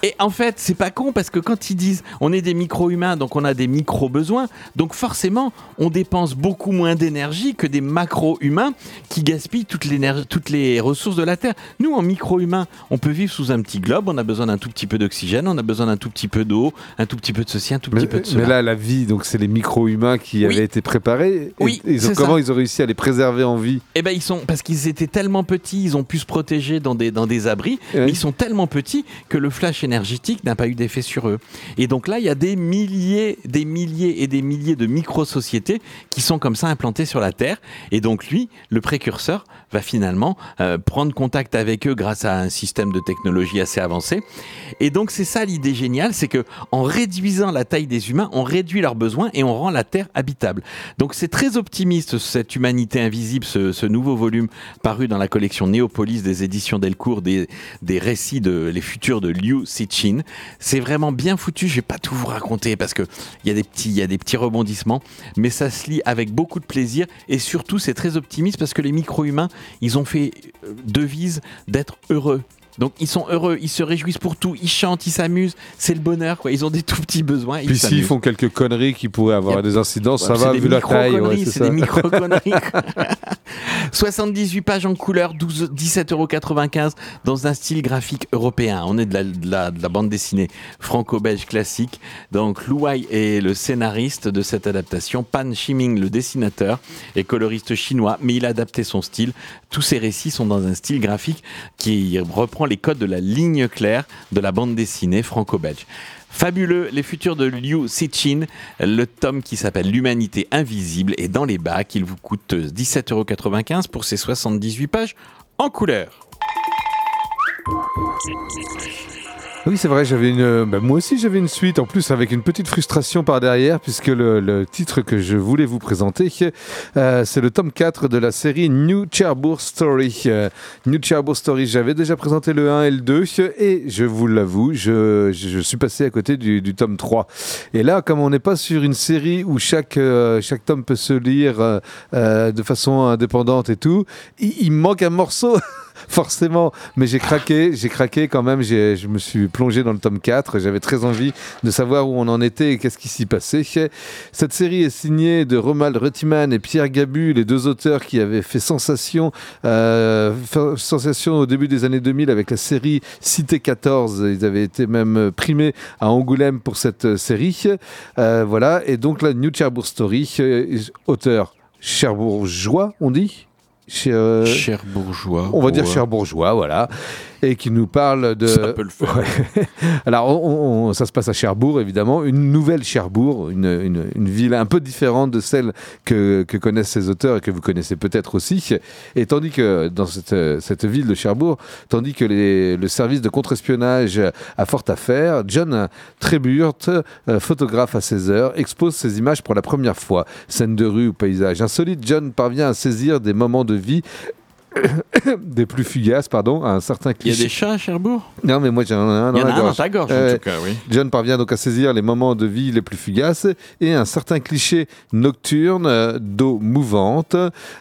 Et en fait, c'est pas con parce que quand ils disent on est des micro-humains, donc on a des micro-besoins, donc forcément, on dépense beaucoup moins d'énergie que des macro-humains qui gaspillent toute toutes les ressources de la Terre. Nous, en micro-humains, on peut vivre sous un petit globe, on a besoin d'un tout petit peu d'oxygène, on a besoin d'un tout petit peu d'eau, un tout petit peu de ceci, un tout mais, petit peu de mais cela. là, la vie, donc c'est les micro-humains qui Oui. avaient été préparés. Et- Oui, et ils ont- comment ça. ils ont réussi à les préserver en vie? Eh ben ils sont parce qu'ils étaient tellement petits, ils ont pu se protéger dans des dans des abris, mais ils sont tellement petits que le flash énergétique n'a pas eu d'effet sur eux. Et donc là, il y a des milliers, des milliers et des milliers de micro-sociétés qui sont comme ça implantées sur la Terre. Et donc lui, le précurseur, va finalement euh, prendre contact avec eux grâce à un système de technologie assez avancé. Et donc c'est ça l'idée géniale, c'est que en réduisant la taille des humains, on réduit leurs besoins et on rend la Terre habitable. Donc c'est très optimiste cette humanité invisible, ce, ce nouveau volume paru dans la collection Néopolis des éditions Delcourt, des, des récits de les futurs de Liu Cixin. C'est vraiment bien foutu. Je vais pas tout vous raconter parce que il y a des petits, il y a des petits rebondissements, mais ça se lit avec beaucoup de plaisir et surtout c'est très optimiste parce que les micro-humains ils ont fait euh, devise d'être heureux. Donc ils sont heureux, ils se réjouissent pour tout, ils chantent, ils s'amusent, c'est le bonheur quoi. Ils ont des tout petits besoins. ils Puis s'ils font quelques conneries qui pourraient avoir des incidences, ça va vu la taille. ouais, c'est des micro-conneries. <laughs> <laughs> 78 pages en couleur, 12 17,95€ dans un style graphique européen. On est de la, de la, de la bande dessinée franco-belge classique. Donc Louai est le scénariste de cette adaptation, Pan Shiming le dessinateur et coloriste chinois, mais il a adapté son style. Tous ces récits sont dans un style graphique qui reprend les codes de la ligne claire de la bande dessinée franco-belge. Fabuleux, les futurs de Liu Cixin, le tome qui s'appelle L'humanité invisible est dans les bacs. Il vous coûte 17,95€ pour ses 78 pages en couleur. Oui, c'est vrai, j'avais une. bah, moi aussi, j'avais une suite, en plus avec une petite frustration par derrière, puisque le, le titre que je voulais vous présenter, euh, c'est le tome 4 de la série New Cherbourg Story. Euh, New Cherbourg Story, j'avais déjà présenté le 1 et le 2, et je vous l'avoue, je, je, suis passé à côté du, du tome 3. Et là, comme on n'est pas sur une série où chaque, euh, chaque tome peut se lire euh, euh, de façon indépendante et tout, il, il manque un morceau. <laughs> Forcément, mais j'ai craqué, j'ai craqué quand même, je me suis plongé dans le tome 4, j'avais très envie de savoir où on en était et qu'est-ce qui s'y passait. Cette série est signée de Romal Retiman et Pierre Gabu, les deux auteurs qui avaient fait sensation, euh, sensation au début des années 2000 avec la série Cité 14. Ils avaient été même primés à Angoulême pour cette série. Euh, voilà, et donc la New Cherbourg Story, euh, auteur cherbourgeois, on dit? Cher- euh, Cher bourgeois. on va dire cher bourgeois, voilà, et qui nous parle de. Ça peut le faire. Ouais. <laughs> Alors, on- on- ça se passe à Cherbourg, évidemment, une nouvelle Cherbourg, une, une- une ville un peu différente de celle que, que connaissent ces auteurs et que vous connaissez peut-être aussi. Et tandis que dans cette, cette ville de Cherbourg, tandis que les- le service de contre-espionnage a fort à faire, John Tréburt, euh, photographe à 16 heures, expose ses images pour la première fois. Scène de rue ou paysage insolite, John parvient à saisir des moments de vie <coughs> des plus fugaces, pardon, à un certain Il y a cliché. des chats à Cherbourg? Non, mais moi j'en ai un dans Il y en la a un dans gorge. ta gorge, en Euh, tout cas, oui. John parvient donc à saisir les moments de vie les plus fugaces et un certain cliché nocturne euh, d'eau mouvante.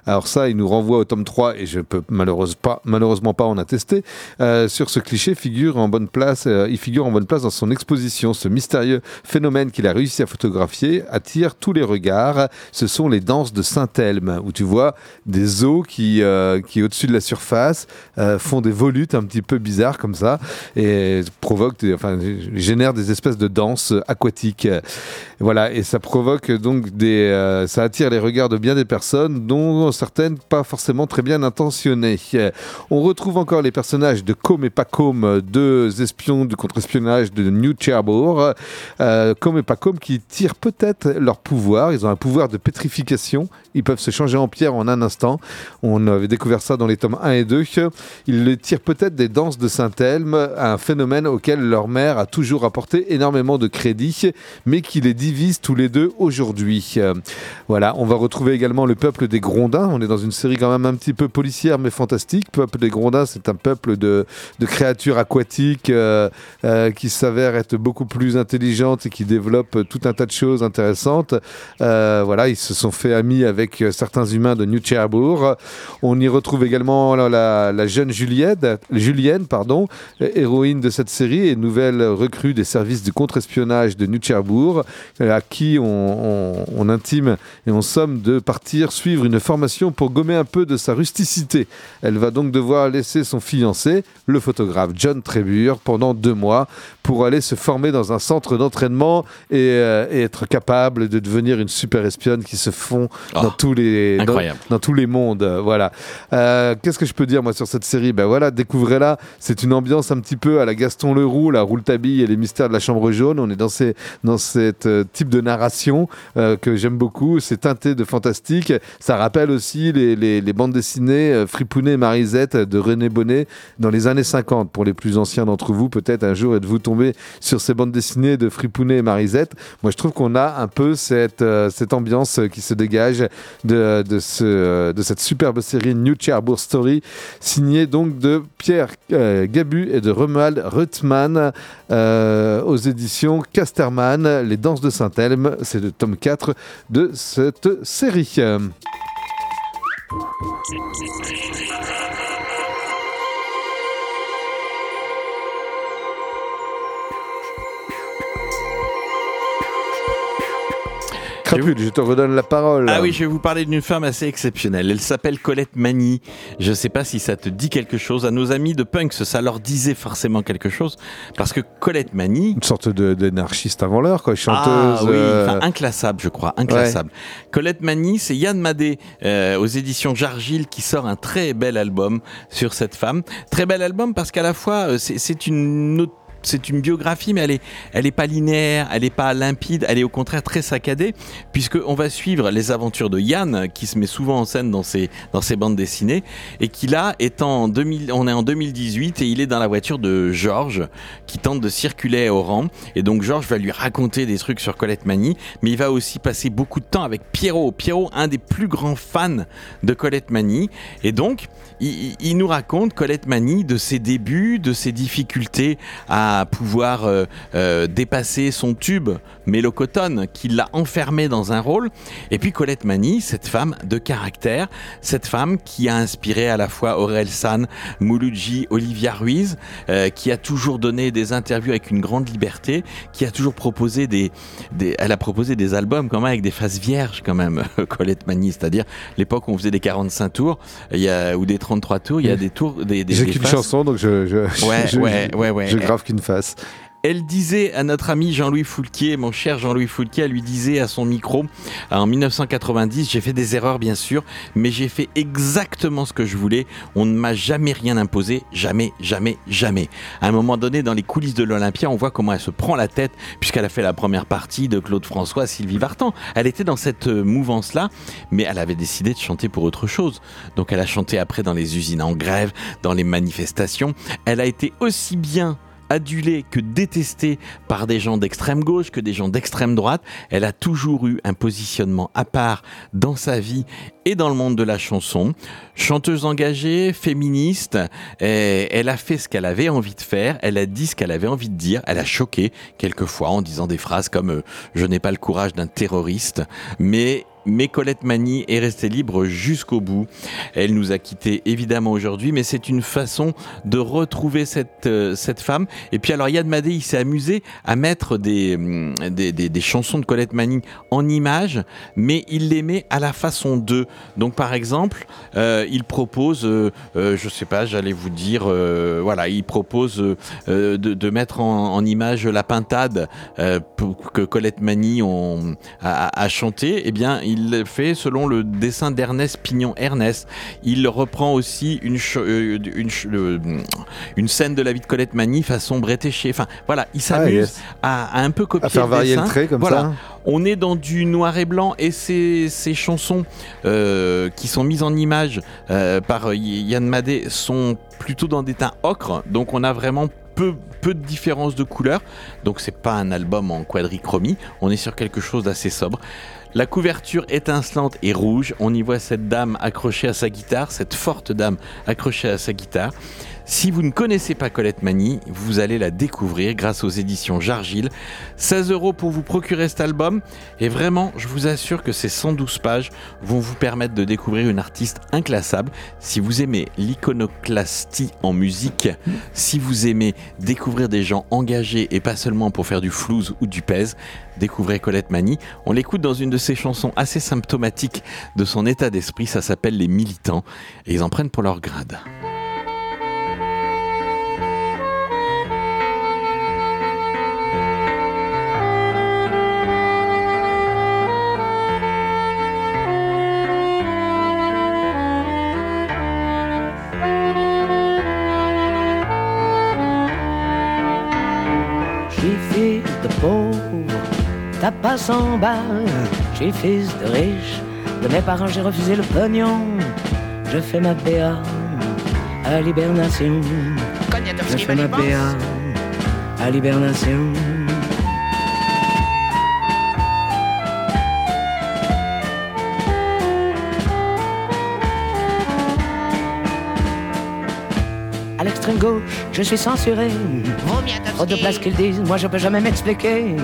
Alors ça, il nous renvoie au tome 3 et je peux malheureusement pas, malheureusement pas en attester. Euh, sur ce cliché figure en bonne place, il figure en bonne place dans son exposition. Ce mystérieux phénomène qu'il a réussi à photographier attire tous les regards. Ce sont les danses de Saint-Elme où tu vois des eaux qui, euh, au-dessus de la surface euh, font des volutes un petit peu bizarres comme ça et provoquent, enfin, génèrent des espèces de danses aquatiques. Voilà, et ça provoque donc des, euh, ça attire les regards de bien des personnes, dont certaines pas forcément très bien intentionnées. On retrouve encore les personnages de Com et Pacom, deux espions du contre-espionnage de New Cherbourg. Euh, et Pacom qui tirent peut-être leur pouvoir. Ils ont un pouvoir de pétrification. Ils peuvent se changer en pierre en un instant. On avait découvert ça dans les tomes 1 et 2. Ils le tirent peut-être des danses de Saint-Elme, un phénomène auquel leur mère a toujours apporté énormément de crédit, mais qui les divise tous les deux aujourd'hui. Voilà, on va retrouver également le peuple des Grondins. On est dans une série quand même un petit peu policière, mais fantastique. Peuple des Grondins, c'est un peuple de, de créatures aquatiques euh, euh, qui s'avèrent être beaucoup plus intelligentes et qui développent tout un tas de choses intéressantes. Euh, voilà, ils se sont fait amis avec certains humains de New Cherbourg. On y retrouve également la, la- la jeune Juliette, Julienne, pardon, héroïne de cette série et nouvelle recrue des services de contre-espionnage de New Cherbourg, euh, à qui on, on- on intime et on somme de partir suivre une formation pour gommer un peu de sa rusticité. Elle va donc devoir laisser son fiancé, le photographe John Trébur, pendant deux mois pour aller se former dans un centre d'entraînement et, euh, et être capable de devenir une super espionne qui se fond Oh, dans tous les dans- tous les mondes. Voilà. Euh, Euh, Qu'est-ce que je peux dire moi sur cette série? Ben voilà, découvrez-la. C'est une ambiance un petit peu à la Gaston Leroux, la Rouletabille et les mystères de la Chambre jaune. On est dans ces dans cet euh, type de narration euh, que j'aime beaucoup. C'est teinté de fantastique. Ça rappelle aussi les, les, bandes dessinées euh, Fripounet et Marisette de René Bonnet dans les années 50. Pour les plus anciens d'entre vous, peut-être un jour êtes-vous tombé sur ces bandes dessinées de Fripounet et Marisette. Moi, je trouve qu'on a un peu cette, cette ambiance qui se dégage de, de, ce, de cette superbe série New Cherbourg Story, signée donc de Pierre euh, Gabu et de Romuald Ruttmann euh, aux éditions Casterman. Les Danses de Saint-Elme, c'est le tome 4 de cette série. Crapule, je te redonne la parole. Ah oui, je vais vous parler d'une femme assez exceptionnelle. Elle s'appelle Colette Mani. Je ne sais pas si ça te dit quelque chose. À nos amis de Punks, ça leur disait forcément quelque chose. Parce que Colette Mani. Une sorte d'énarchiste avant l'heure, quoi. Chanteuse. Ah oui, euh, enfin, inclassable, je crois, inclassable. Colette Mani, c'est Yann Madé euh, aux éditions Jargil qui sort un très bel album sur cette femme. Très bel album parce qu'à la fois, euh, c'est c'est une autre- c'est une biographie, mais elle est, elle est pas linéaire, elle est pas limpide, elle est au contraire très saccadée, puisque on va suivre les aventures de Yann, qui se met souvent en scène dans ses, dans bandes dessinées, et qui là est en 2000, on est en 2018 et il est dans la voiture de Georges, qui tente de circuler à Oran, et donc Georges va lui raconter des trucs sur Colette Mani, mais il va aussi passer beaucoup de temps avec Pierrot, Pierrot, un des plus grands fans de Colette Mani, et donc il, nous raconte Colette Mani de ses débuts, de ses difficultés à pouvoir euh, euh, dépasser son tube mélocotone qui l'a enfermé dans un rôle. Et puis Colette Mani, cette femme de caractère, cette femme qui a inspiré à la fois Aurel San, Mouloudji, Olivia Ruiz, euh, qui a toujours donné des interviews avec une grande liberté, qui a toujours proposé des, elle a proposé des albums quand même avec des faces vierges quand même, <laughs> Colette Mani, c'est-à-dire l'époque où on faisait des 45 tours, ou des 33 tours, il y a des tours des, des J'ai qu'une chanson, donc je, je, Ouais, <laughs> je, ouais, ouais. je grave qu'une face. Elle disait à notre ami Jean-Louis Foulquier, mon cher Jean-Louis Foulquier, elle lui disait à son micro en 1990, j'ai fait des erreurs bien sûr, mais j'ai fait exactement ce que je voulais. On ne m'a jamais rien imposé, jamais, jamais, jamais. À un moment donné, dans les coulisses de l'Olympia, on voit comment elle se prend la tête puisqu'elle a fait la première partie de Claude François, Sylvie Vartan. Elle était dans cette euh, mouvance-là, mais elle avait décidé de chanter pour autre chose. Donc elle a chanté après dans les usines en grève, dans les manifestations. Elle a été aussi bien adulée que détestée par des gens d'extrême gauche, que des gens d'extrême droite. Elle a toujours eu un positionnement à part dans sa vie et dans le monde de la chanson. Chanteuse engagée, féministe, et elle a fait ce qu'elle avait envie de faire, elle a dit ce qu'elle avait envie de dire, elle a choqué quelquefois en disant des phrases comme euh, Je n'ai pas le courage d'un terroriste », mais mais Colette Mani est restée libre jusqu'au bout. Elle nous a quittés évidemment aujourd'hui, mais c'est une façon de retrouver cette, euh, cette femme. Et puis alors Yann Madé, il s'est amusé à mettre des, hum, des, des, chansons de Colette Mani en images, mais il les met à la façon d'eux. Donc par exemple, euh, il propose, euh, euh, je sais pas, j'allais vous dire, voilà, il propose de, de mettre en, image la pintade que Colette Mani on, a, a chanté. Eh bien, il le fait selon le dessin d'Ernest Pignon Ernest. Il reprend aussi une, euh, une, le- une scène de la vie de Colette Mani façon Bretéché. Enfin, voilà, il s'amuse Ah, yes. à, à un peu copier À faire le varier le trait comme Voilà. ça. On est dans du noir et blanc et ces, ces chansons euh, qui sont mises en image euh, par Yann Madé sont plutôt dans des teints ocre. Donc on a vraiment peu, peu de différence de couleur. Donc c'est pas un album en quadrichromie. On est sur quelque chose d'assez sobre. La couverture étincelante et rouge. On y voit cette dame accrochée à sa guitare, cette forte dame accrochée à sa guitare. Si vous ne connaissez pas Colette Mani, vous allez la découvrir grâce aux éditions Jargil. 16 euros pour vous procurer cet album. Et vraiment, je vous assure que ces 112 pages vont vous permettre de découvrir une artiste inclassable. Si vous aimez l'iconoclastie en musique, si vous aimez découvrir des gens engagés et pas seulement pour faire du flouze ou du pèse, découvrez Colette Mani. On l'écoute dans une de ses chansons assez symptomatiques de son état d'esprit. Ça s'appelle Les Militants. Et ils en prennent pour leur grade. Pas 100 balles. Je suis fils de riche, de mes parents j'ai refusé le pognon. Je fais ma PA à l'hibernation. Je fais ma PA à l'hibernation. Gauche, je suis censuré. Trop de place qu'ils disent, moi je peux jamais m'expliquer.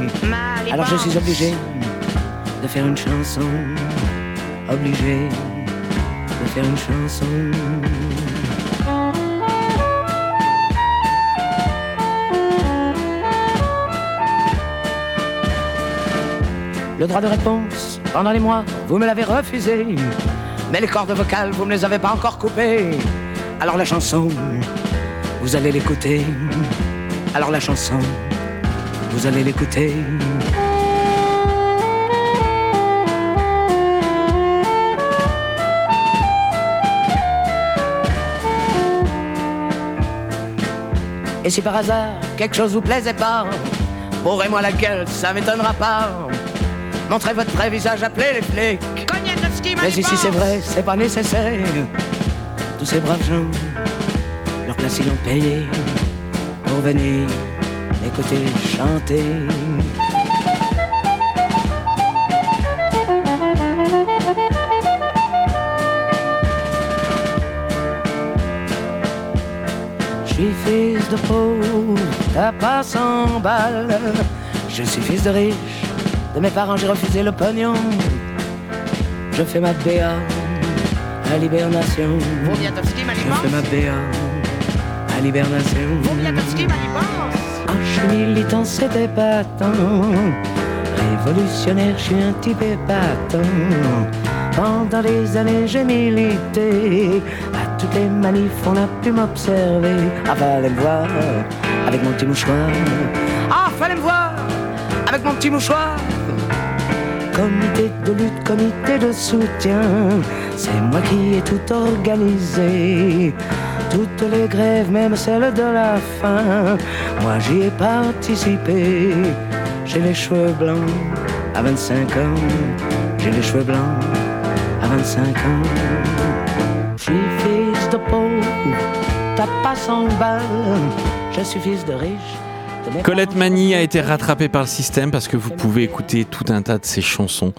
Alors je suis obligé de faire une chanson. Obligé de faire une chanson. Le droit de réponse, pendant les mois, vous me l'avez refusé. Mais les cordes vocales, vous me les avez pas encore coupées. Alors la chanson, vous allez l'écouter. Alors la chanson, vous allez l'écouter. Et si par hasard quelque chose vous plaisait pas, bourrez-moi la gueule, ça m'étonnera pas. Montrez votre vrai visage, appelez les flics. Mais ici c'est vrai, c'est pas nécessaire. Tous ces braves gens, place ils l'ont payé pour venir écouter chanter. Je suis fils de pauvre, t'as pas 100 balles. Je suis fils de riche, de mes parents j'ai refusé le pognon. Je fais ma BA à l'hibernation. Je fais ma BA à l'hibernation. Ah, je suis militant, c'était pas tant. Révolutionnaire, je suis un type épatant. Pendant des années, j'ai milité. À toutes les manifs, on a pu m'observer. Ah, fallait me voir avec mon petit mouchoir. Ah, fallait me voir avec mon petit mouchoir. Comité de lutte, comité de soutien, c'est moi qui ai tout organisé. Toutes les grèves, même celles de la faim, moi j'y ai participé. J'ai les cheveux blancs à 25 ans, j'ai les cheveux blancs à 25 ans. Je suis fils de pauvre, t'as pas 100 balles, je suis fils de riche. Colette Mani a été rattrapée par le système parce que vous pouvez écouter tout un tas de ses chansons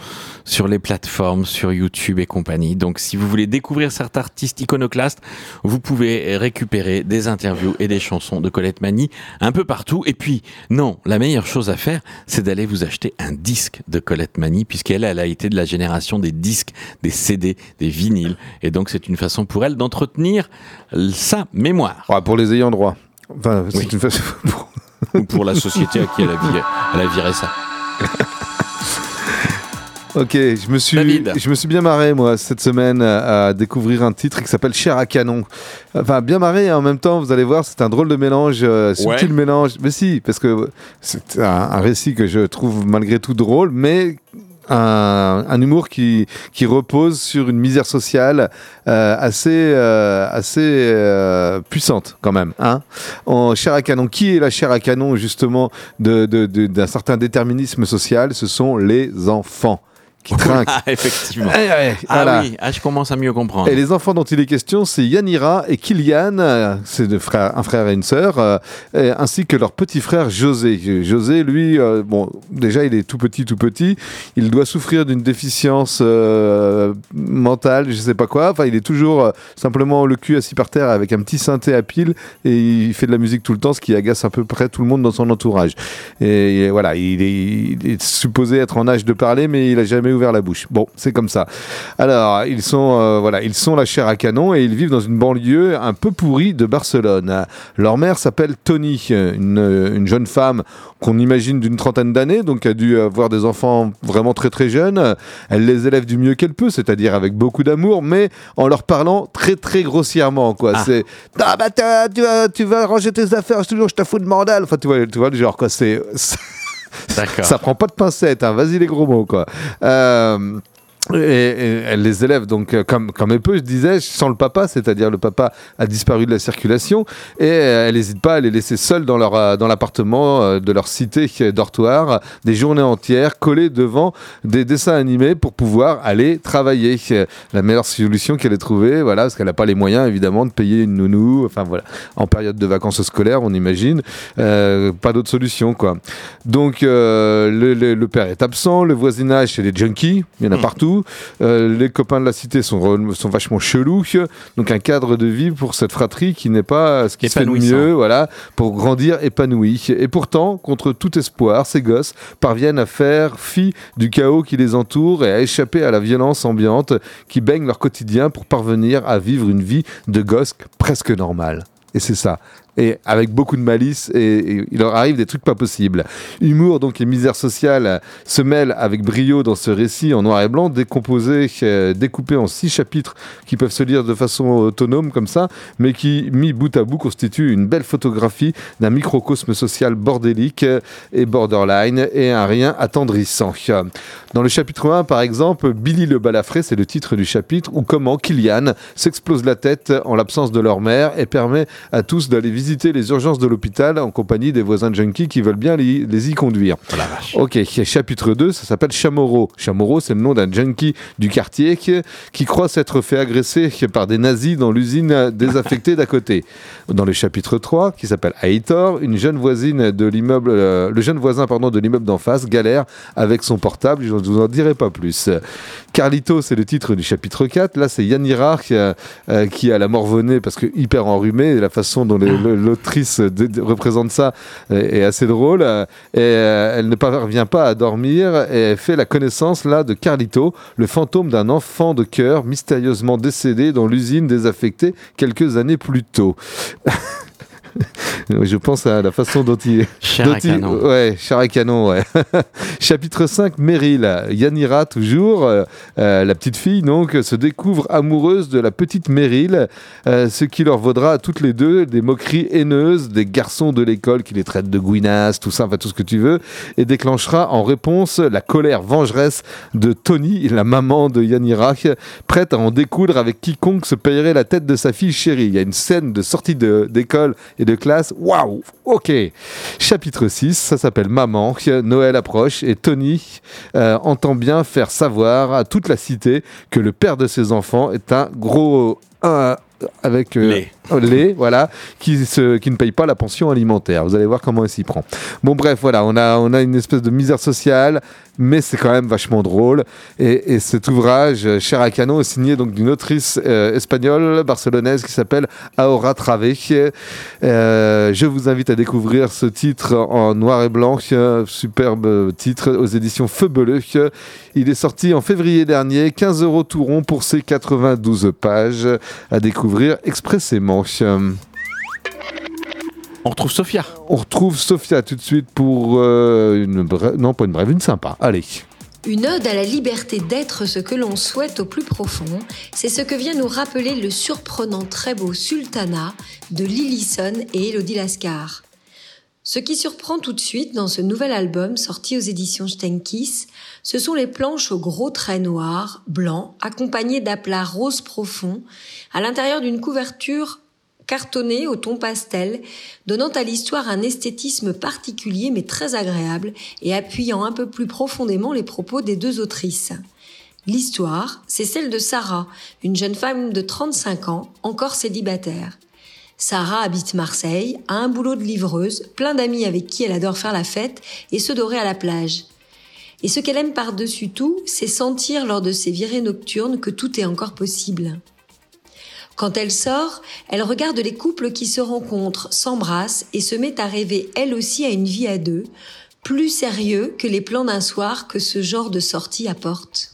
sur les plateformes, sur YouTube et compagnie. Donc si vous voulez découvrir cet artiste iconoclaste, vous pouvez récupérer des interviews et des chansons de Colette Mani un peu partout. Et puis, non, la meilleure chose à faire, c'est d'aller vous acheter un disque de Colette Mani puisqu'elle, elle a été de la génération des disques, des CD, des vinyles. Et donc c'est une façon pour elle d'entretenir sa mémoire. Pour les ayants droit. Enfin, c'est Oui. une façon. Ou pour la société à qui elle a viré, elle a viré ça. Ok, je me suis, David. je me suis bien marré moi cette semaine à, à découvrir un titre qui s'appelle Cher à canon. Enfin, bien marré et en même temps, vous allez voir, c'est un drôle de mélange, euh, subtil Ouais. mélange. Mais si, parce que c'est un, un récit que je trouve malgré tout drôle, mais un, un humour qui, qui repose sur une misère sociale euh, assez, euh, assez euh, puissante quand même. Hein en chair à canon, qui est la chair à canon justement de- de- de- d'un certain déterminisme social? Ce sont les enfants <laughs> trinquent. Ah, effectivement. Eh Ah voilà. oui, ah, je commence à mieux comprendre. Et les enfants dont il est question, c'est Yanira et Kylian, euh, c'est frères- un frère et une sœur, euh, et ainsi que leur petit frère José. José, lui, euh, bon, déjà il est tout petit, tout petit, il doit souffrir d'une déficience euh, mentale, je sais pas quoi. Enfin, il est toujours simplement le cul assis par terre avec un petit synthé à pile et il fait de la musique tout le temps, ce qui agace à peu près tout le monde dans son entourage. Et, et voilà, il est, il est supposé être en âge de parler, mais il a jamais ouvert la bouche. Bon, c'est comme ça. Alors, ils sont, euh, voilà, ils sont la chair à canon et ils vivent dans une banlieue un peu pourrie de Barcelone. Leur mère s'appelle Tony, une, une jeune femme qu'on imagine d'une trentaine d'années, donc a dû avoir des enfants vraiment très très jeunes. Elle les élève du mieux qu'elle peut, c'est-à-dire avec beaucoup d'amour, mais en leur parlant très très grossièrement, quoi. Ah. C'est ah bah tu vas, tu vas ranger tes affaires, je te je fous de mandale. Enfin, tu vois, tu vois le genre quoi. C'est D'accord. ça prend pas de pincettes, hein. vas-y les gros mots quoi. Euh, Et, et elle les élève donc euh, comme, comme elle peut, je disais, sans le papa, c'est-à-dire le papa a disparu de la circulation et euh, elle n'hésite pas à les laisser seuls dans leur euh, dans l'appartement de leur cité dortoir, des journées entières collés devant des dessins animés pour pouvoir aller travailler. La meilleure solution qu'elle ait trouvée, voilà, parce qu'elle n'a pas les moyens évidemment de payer une nounou, enfin voilà, en période de vacances scolaires, on imagine, euh, pas d'autre solution quoi. Donc euh, le, le- le père est absent, le voisinage c'est des junkies, il y en a partout. Euh, les copains de la cité sont, sont vachement chelous. Donc un cadre de vie pour cette fratrie qui n'est pas ce qui se fait de mieux, voilà, pour grandir épanoui. Et pourtant, contre tout espoir, ces gosses parviennent à faire fi du chaos qui les entoure et à échapper à la violence ambiante qui baigne leur quotidien pour parvenir à vivre une vie de gosse presque normale. Et c'est ça. Et avec beaucoup de malice, et, il leur arrive des trucs pas possibles. Humour, donc, et misère sociale euh, se mêlent avec brio dans ce récit en noir et blanc, décomposé, euh, découpé en six chapitres qui peuvent se lire de façon autonome comme ça, mais qui, mis bout à bout, constituent une belle photographie d'un microcosme social bordélique euh, et borderline et un rien attendrissant. Dans le chapitre 1, par exemple, Billy le balafré, c'est le titre du chapitre, ou comment Kylian s'explose la tête en l'absence de leur mère et permet à tous d'aller visiter les urgences de l'hôpital en compagnie des voisins junkies qui veulent bien les, les y conduire. Ok, chapitre 2, ça s'appelle Chamorro. Chamorro, c'est le nom d'un junkie du quartier qui, qui croit s'être fait agresser par des nazis dans l'usine désaffectée d'à côté. Dans le chapitre 3, qui s'appelle Aitor, une jeune voisine de l'immeuble, euh, le jeune voisin pardon, de l'immeuble d'en face galère avec son portable, je ne vous en dirai pas plus. Carlito, c'est le titre du chapitre 4. Là, c'est Yanira qui, a- euh, qui a la morvonnée parce que hyper enrhumée. Et la façon dont les- le- l'autrice représente ça euh, est assez drôle. Euh, euh, elle ne parvient pas à dormir et fait la connaissance là de Carlito, le fantôme d'un enfant de cœur mystérieusement décédé dans l'usine désaffectée quelques années plus tôt. <laughs> Je pense à la façon dont il à canon. Ouais, à canon, ouais. <laughs> Chapitre 5, Meryl. Yanira, toujours, euh, la petite fille, donc, se découvre amoureuse de la petite Meryl, euh, ce qui leur vaudra à toutes les deux des moqueries haineuses des garçons de l'école qui les traitent de gouinasses, tout ça, enfin tout ce que tu veux, et déclenchera en réponse la colère vengeresse de Tony, la maman de Yanira, prête à en découdre avec quiconque se payerait la tête de sa fille chérie. Il y a une scène de sortie d'école et de classe. Waouh Ok. Chapitre 6, ça s'appelle Maman. Noël approche et Tony euh, entend bien faire savoir à toute la cité que le père de ses enfants est un gros... un- avec euh, <laughs> Lait. voilà, qui, ne paye pas la pension alimentaire. Vous allez voir comment elle s'y prend. Bon, bref, voilà, on a, une espèce de misère sociale, mais c'est quand même vachement drôle. Et, et cet ouvrage, euh, Cher à canon, est signé d'une autrice euh, espagnole, barcelonaise, qui s'appelle Aora Trave. Euh, je vous invite à découvrir ce titre en noir et blanc, superbe titre aux éditions Feu Beleu. Il est sorti en février dernier, 15 euros tout rond pour ses 92 pages à découvrir expressément. On retrouve Sophia. On retrouve Sophia tout de suite pour euh, une brève, non pas une brève, une sympa. Allez. Une ode à la liberté d'être ce que l'on souhaite au plus profond, c'est ce que vient nous rappeler le surprenant très beau Sultana de Lillison et Elodie Lascar. Ce qui surprend tout de suite dans ce nouvel album sorti aux éditions Stenkis, ce sont les planches aux gros traits noirs, blancs, accompagnés d'aplats roses profonds, à l'intérieur d'une couverture cartonnée au ton pastel, donnant à l'histoire un esthétisme particulier mais très agréable et appuyant un peu plus profondément les propos des deux autrices. L'histoire, c'est celle de Sarah, une jeune femme de 35 ans, encore célibataire. Sarah habite Marseille, a un boulot de livreuse, plein d'amis avec qui elle adore faire la fête et se dorer à la plage. Et ce qu'elle aime par-dessus tout, c'est sentir lors de ses virées nocturnes que tout est encore possible. Quand elle sort, elle regarde les couples qui se rencontrent, s'embrassent et se met à rêver elle aussi à une vie à deux, plus sérieux que les plans d'un soir que ce genre de sortie apporte.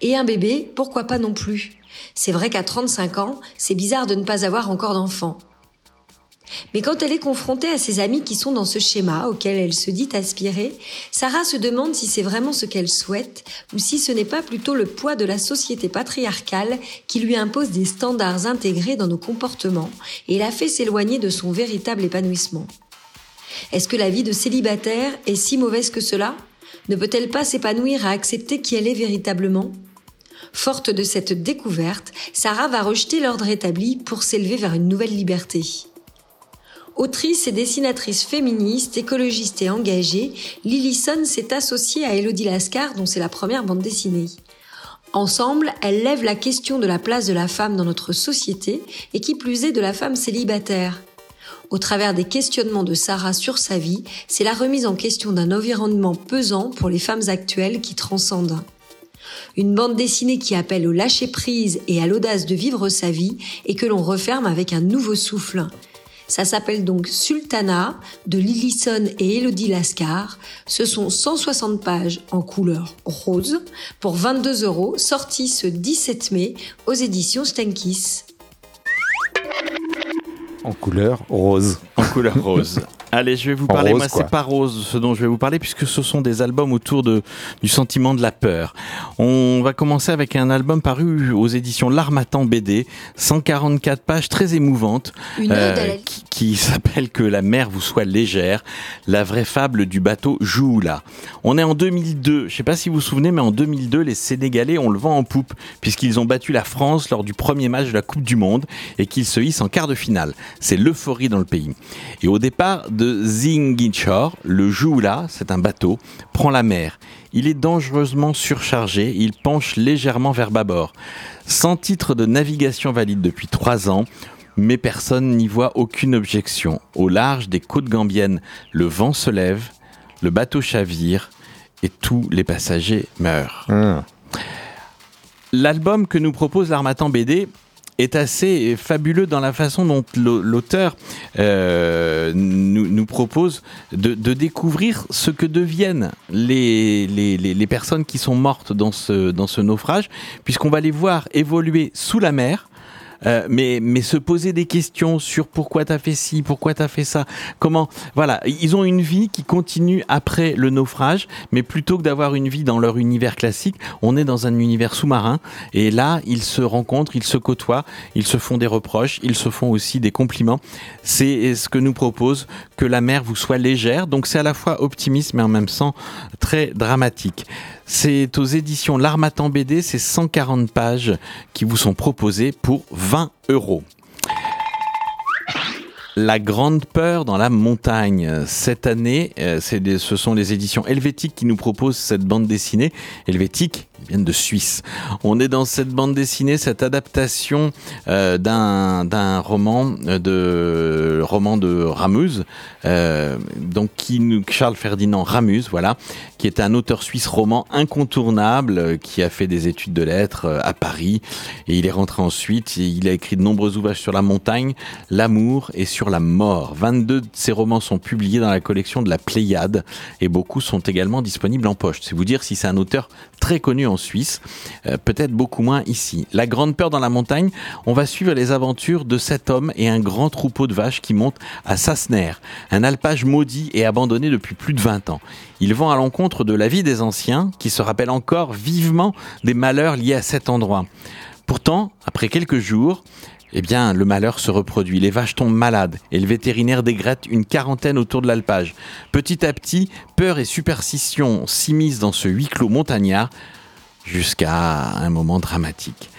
Et un bébé, pourquoi pas non plus? C'est vrai qu'à 35 ans, c'est bizarre de ne pas avoir encore d'enfant. Mais quand elle est confrontée à ses amis qui sont dans ce schéma auquel elle se dit aspirer, Sarah se demande si c'est vraiment ce qu'elle souhaite ou si ce n'est pas plutôt le poids de la société patriarcale qui lui impose des standards intégrés dans nos comportements et la fait s'éloigner de son véritable épanouissement. Est-ce que la vie de célibataire est si mauvaise que cela? Ne peut-elle pas s'épanouir à accepter qui elle est véritablement? Forte de cette découverte, Sarah va rejeter l'ordre établi pour s'élever vers une nouvelle liberté. Autrice et dessinatrice féministe, écologiste et engagée, Lillison s'est associée à Elodie Lascar, dont c'est la première bande dessinée. Ensemble, elles lèvent la question de la place de la femme dans notre société et qui plus est de la femme célibataire. Au travers des questionnements de Sarah sur sa vie, c'est la remise en question d'un environnement pesant pour les femmes actuelles qui transcendent. Une bande dessinée qui appelle au lâcher prise et à l'audace de vivre sa vie et que l'on referme avec un nouveau souffle. Ça s'appelle donc Sultana de Lillison et Elodie Lascar. Ce sont 160 pages en couleur rose pour 22 euros, sorties ce 17 mai aux éditions Stenkis. En couleur rose. En couleur rose. <laughs> Allez, je vais vous parler. rose, Moi, c'est pas rose ce dont je vais vous parler puisque ce sont des albums autour de, du sentiment de la peur. On va commencer avec un album paru aux éditions L'Armatan BD, 144 pages très émouvantes, la- qui, qui s'appelle Que la mer vous soit légère, la vraie fable du bateau Joula. On est en 2002. Je sais pas si vous vous souvenez, mais en 2002, les Sénégalais ont le vent en poupe puisqu'ils ont battu la France lors du premier match de la Coupe du Monde et qu'ils se hissent en quart de finale. C'est l'euphorie dans le pays. Et au départ de le Joula, c'est un bateau, prend la mer. Il est dangereusement surchargé, il penche légèrement vers bâbord. Sans titre de navigation valide depuis trois ans, mais personne n'y voit aucune objection. Au large des côtes gambiennes, le vent se lève, le bateau chavire et tous les passagers meurent. Ah. L'album que nous propose l'Armatan BD est assez fabuleux dans la façon dont l'au- l'auteur euh, nous, propose de, découvrir ce que deviennent les, les, les- les personnes qui sont mortes dans ce, dans ce naufrage, puisqu'on va les voir évoluer sous la mer. Euh, mais, mais se poser des questions sur pourquoi t'as fait ci, pourquoi t'as fait ça, comment, voilà, ils ont une vie qui continue après le naufrage, mais plutôt que d'avoir une vie dans leur univers classique, on est dans un univers sous-marin, et là, ils se rencontrent, ils se côtoient, ils se font des reproches, ils se font aussi des compliments. C'est ce que nous propose que la mer vous soit légère, donc c'est à la fois optimiste, mais en même temps très dramatique. C'est aux éditions L'Armatan BD, c'est 140 pages qui vous sont proposées pour 20 euros. La grande peur dans la montagne. Cette année, euh, ce sont les éditions Helvétique qui nous proposent cette bande dessinée. Helvétique, viennent de Suisse. On est dans cette bande dessinée, cette adaptation euh, d'un roman euh, de roman de Ramuse, euh, donc qui Charles Ferdinand Ramuse, voilà, qui est un auteur suisse roman incontournable, qui a fait des études de lettres à Paris et il est rentré ensuite. Il a écrit de nombreux ouvrages sur la montagne, l'amour et sur la mort. 22 de ses romans sont publiés dans la collection de la Pléiade et beaucoup sont également disponibles en poche. C'est vous dire si c'est un auteur très connu en Suisse, euh, peut-être beaucoup moins ici. La grande peur dans la montagne, on va suivre les aventures de cet homme et un grand troupeau de vaches qui montent à Sassener, un alpage maudit et abandonné depuis plus de 20 ans. Ils vont à l'encontre de la vie des anciens qui se rappellent encore vivement des malheurs liés à cet endroit. Pourtant, après quelques jours, eh bien, le malheur se reproduit. Les vaches tombent malades et le vétérinaire dégrette une quarantaine autour de l'alpage. Petit à petit, peur et superstition s'immiscent dans ce huis clos montagnard jusqu'à un moment dramatique.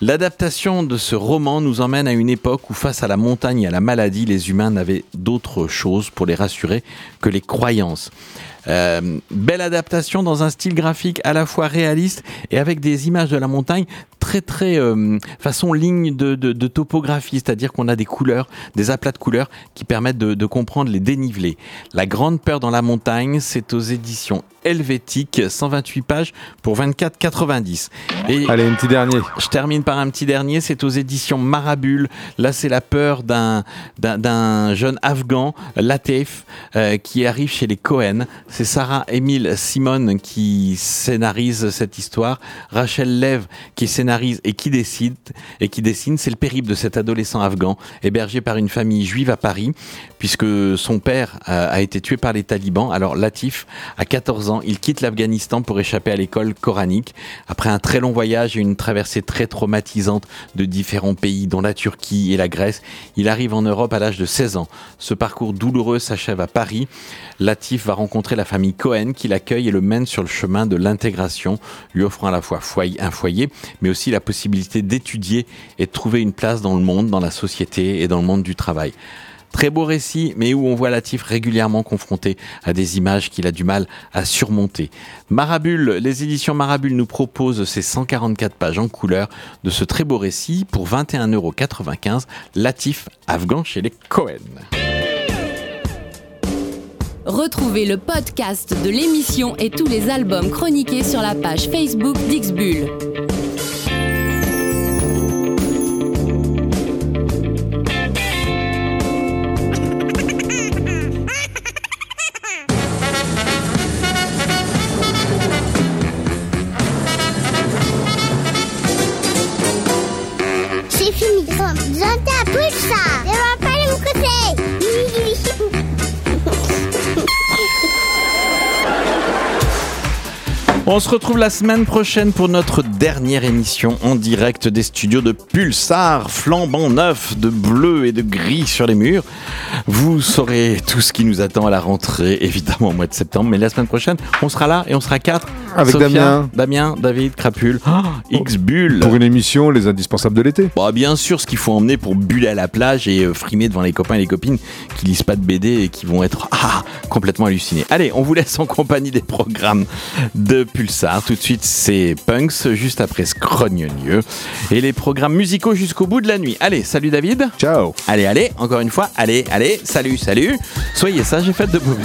L'adaptation de ce roman nous emmène à une époque où face à la montagne et à la maladie, les humains n'avaient d'autre chose pour les rassurer que les croyances. Euh, belle adaptation dans un style graphique à la fois réaliste et avec des images de la montagne très très euh, façon ligne de, de, de topographie, c'est-à-dire qu'on a des couleurs, des aplats de couleurs qui permettent de, de comprendre les dénivelés. La grande peur dans la montagne, c'est aux éditions Helvétique, 128 pages pour 24,90. Et Allez, un petit dernier. je termine par un petit dernier, c'est aux éditions Marabule. Là, c'est la peur d'un jeune Afghan, Latif, euh, qui arrive chez les Cohen. C'est Sarah Emile Simon qui scénarise cette histoire. Rachel Lev qui scénarise et qui décide et qui dessine, c'est le périple de cet adolescent afghan hébergé par une famille juive à Paris, puisque son père euh, a été tué par les talibans. Alors Latif, à 14 ans, il quitte l'Afghanistan pour échapper à l'école coranique. Après un très long voyage et une traversée très traumatisante de différents pays, dont la Turquie et la Grèce, il arrive en Europe à l'âge de 16 ans. Ce parcours douloureux s'achève à Paris. Latif va rencontrer la famille Cohen qui l'accueille et le mène sur le chemin de l'intégration, lui offrant à la fois un foyer, mais aussi la possibilité d'étudier et de trouver une place dans le monde, dans la société et dans le monde du travail. Très beau récit, mais où on voit Latif régulièrement confronté à des images qu'il a du mal à surmonter. Marabule, les éditions Marabule nous proposent ces 144 pages en couleur de ce très beau récit pour 21,95€. Latif afghan chez les Cohen. Retrouvez le podcast de l'émission et tous les albums chroniqués sur la page Facebook d'Ixbull. On se retrouve la semaine prochaine pour notre dernière émission en direct des studios de Pulsar, flambant neuf de bleu et de gris sur les murs. Vous saurez tout ce qui nous attend à la rentrée, évidemment au mois de septembre, mais la semaine prochaine, on sera là et on sera quatre. Avec Sophia, Damien. Damien, David, Crapule, oh, X-Bull. Pour une émission, les indispensables de l'été. Bah, bien sûr, ce qu'il faut emmener pour buller à la plage et euh, frimer devant les copains et les copines qui lisent pas de BD et qui vont être <laughs> ah, complètement hallucinés. Allez, on vous laisse en compagnie des programmes de Pulsar. Tout de suite, c'est Punks, juste après Scrogneux. Et les programmes musicaux jusqu'au bout de la nuit. Allez, salut David. Ciao. Allez, allez, encore une fois, allez, allez, salut, salut. Soyez sages et faites de beaux.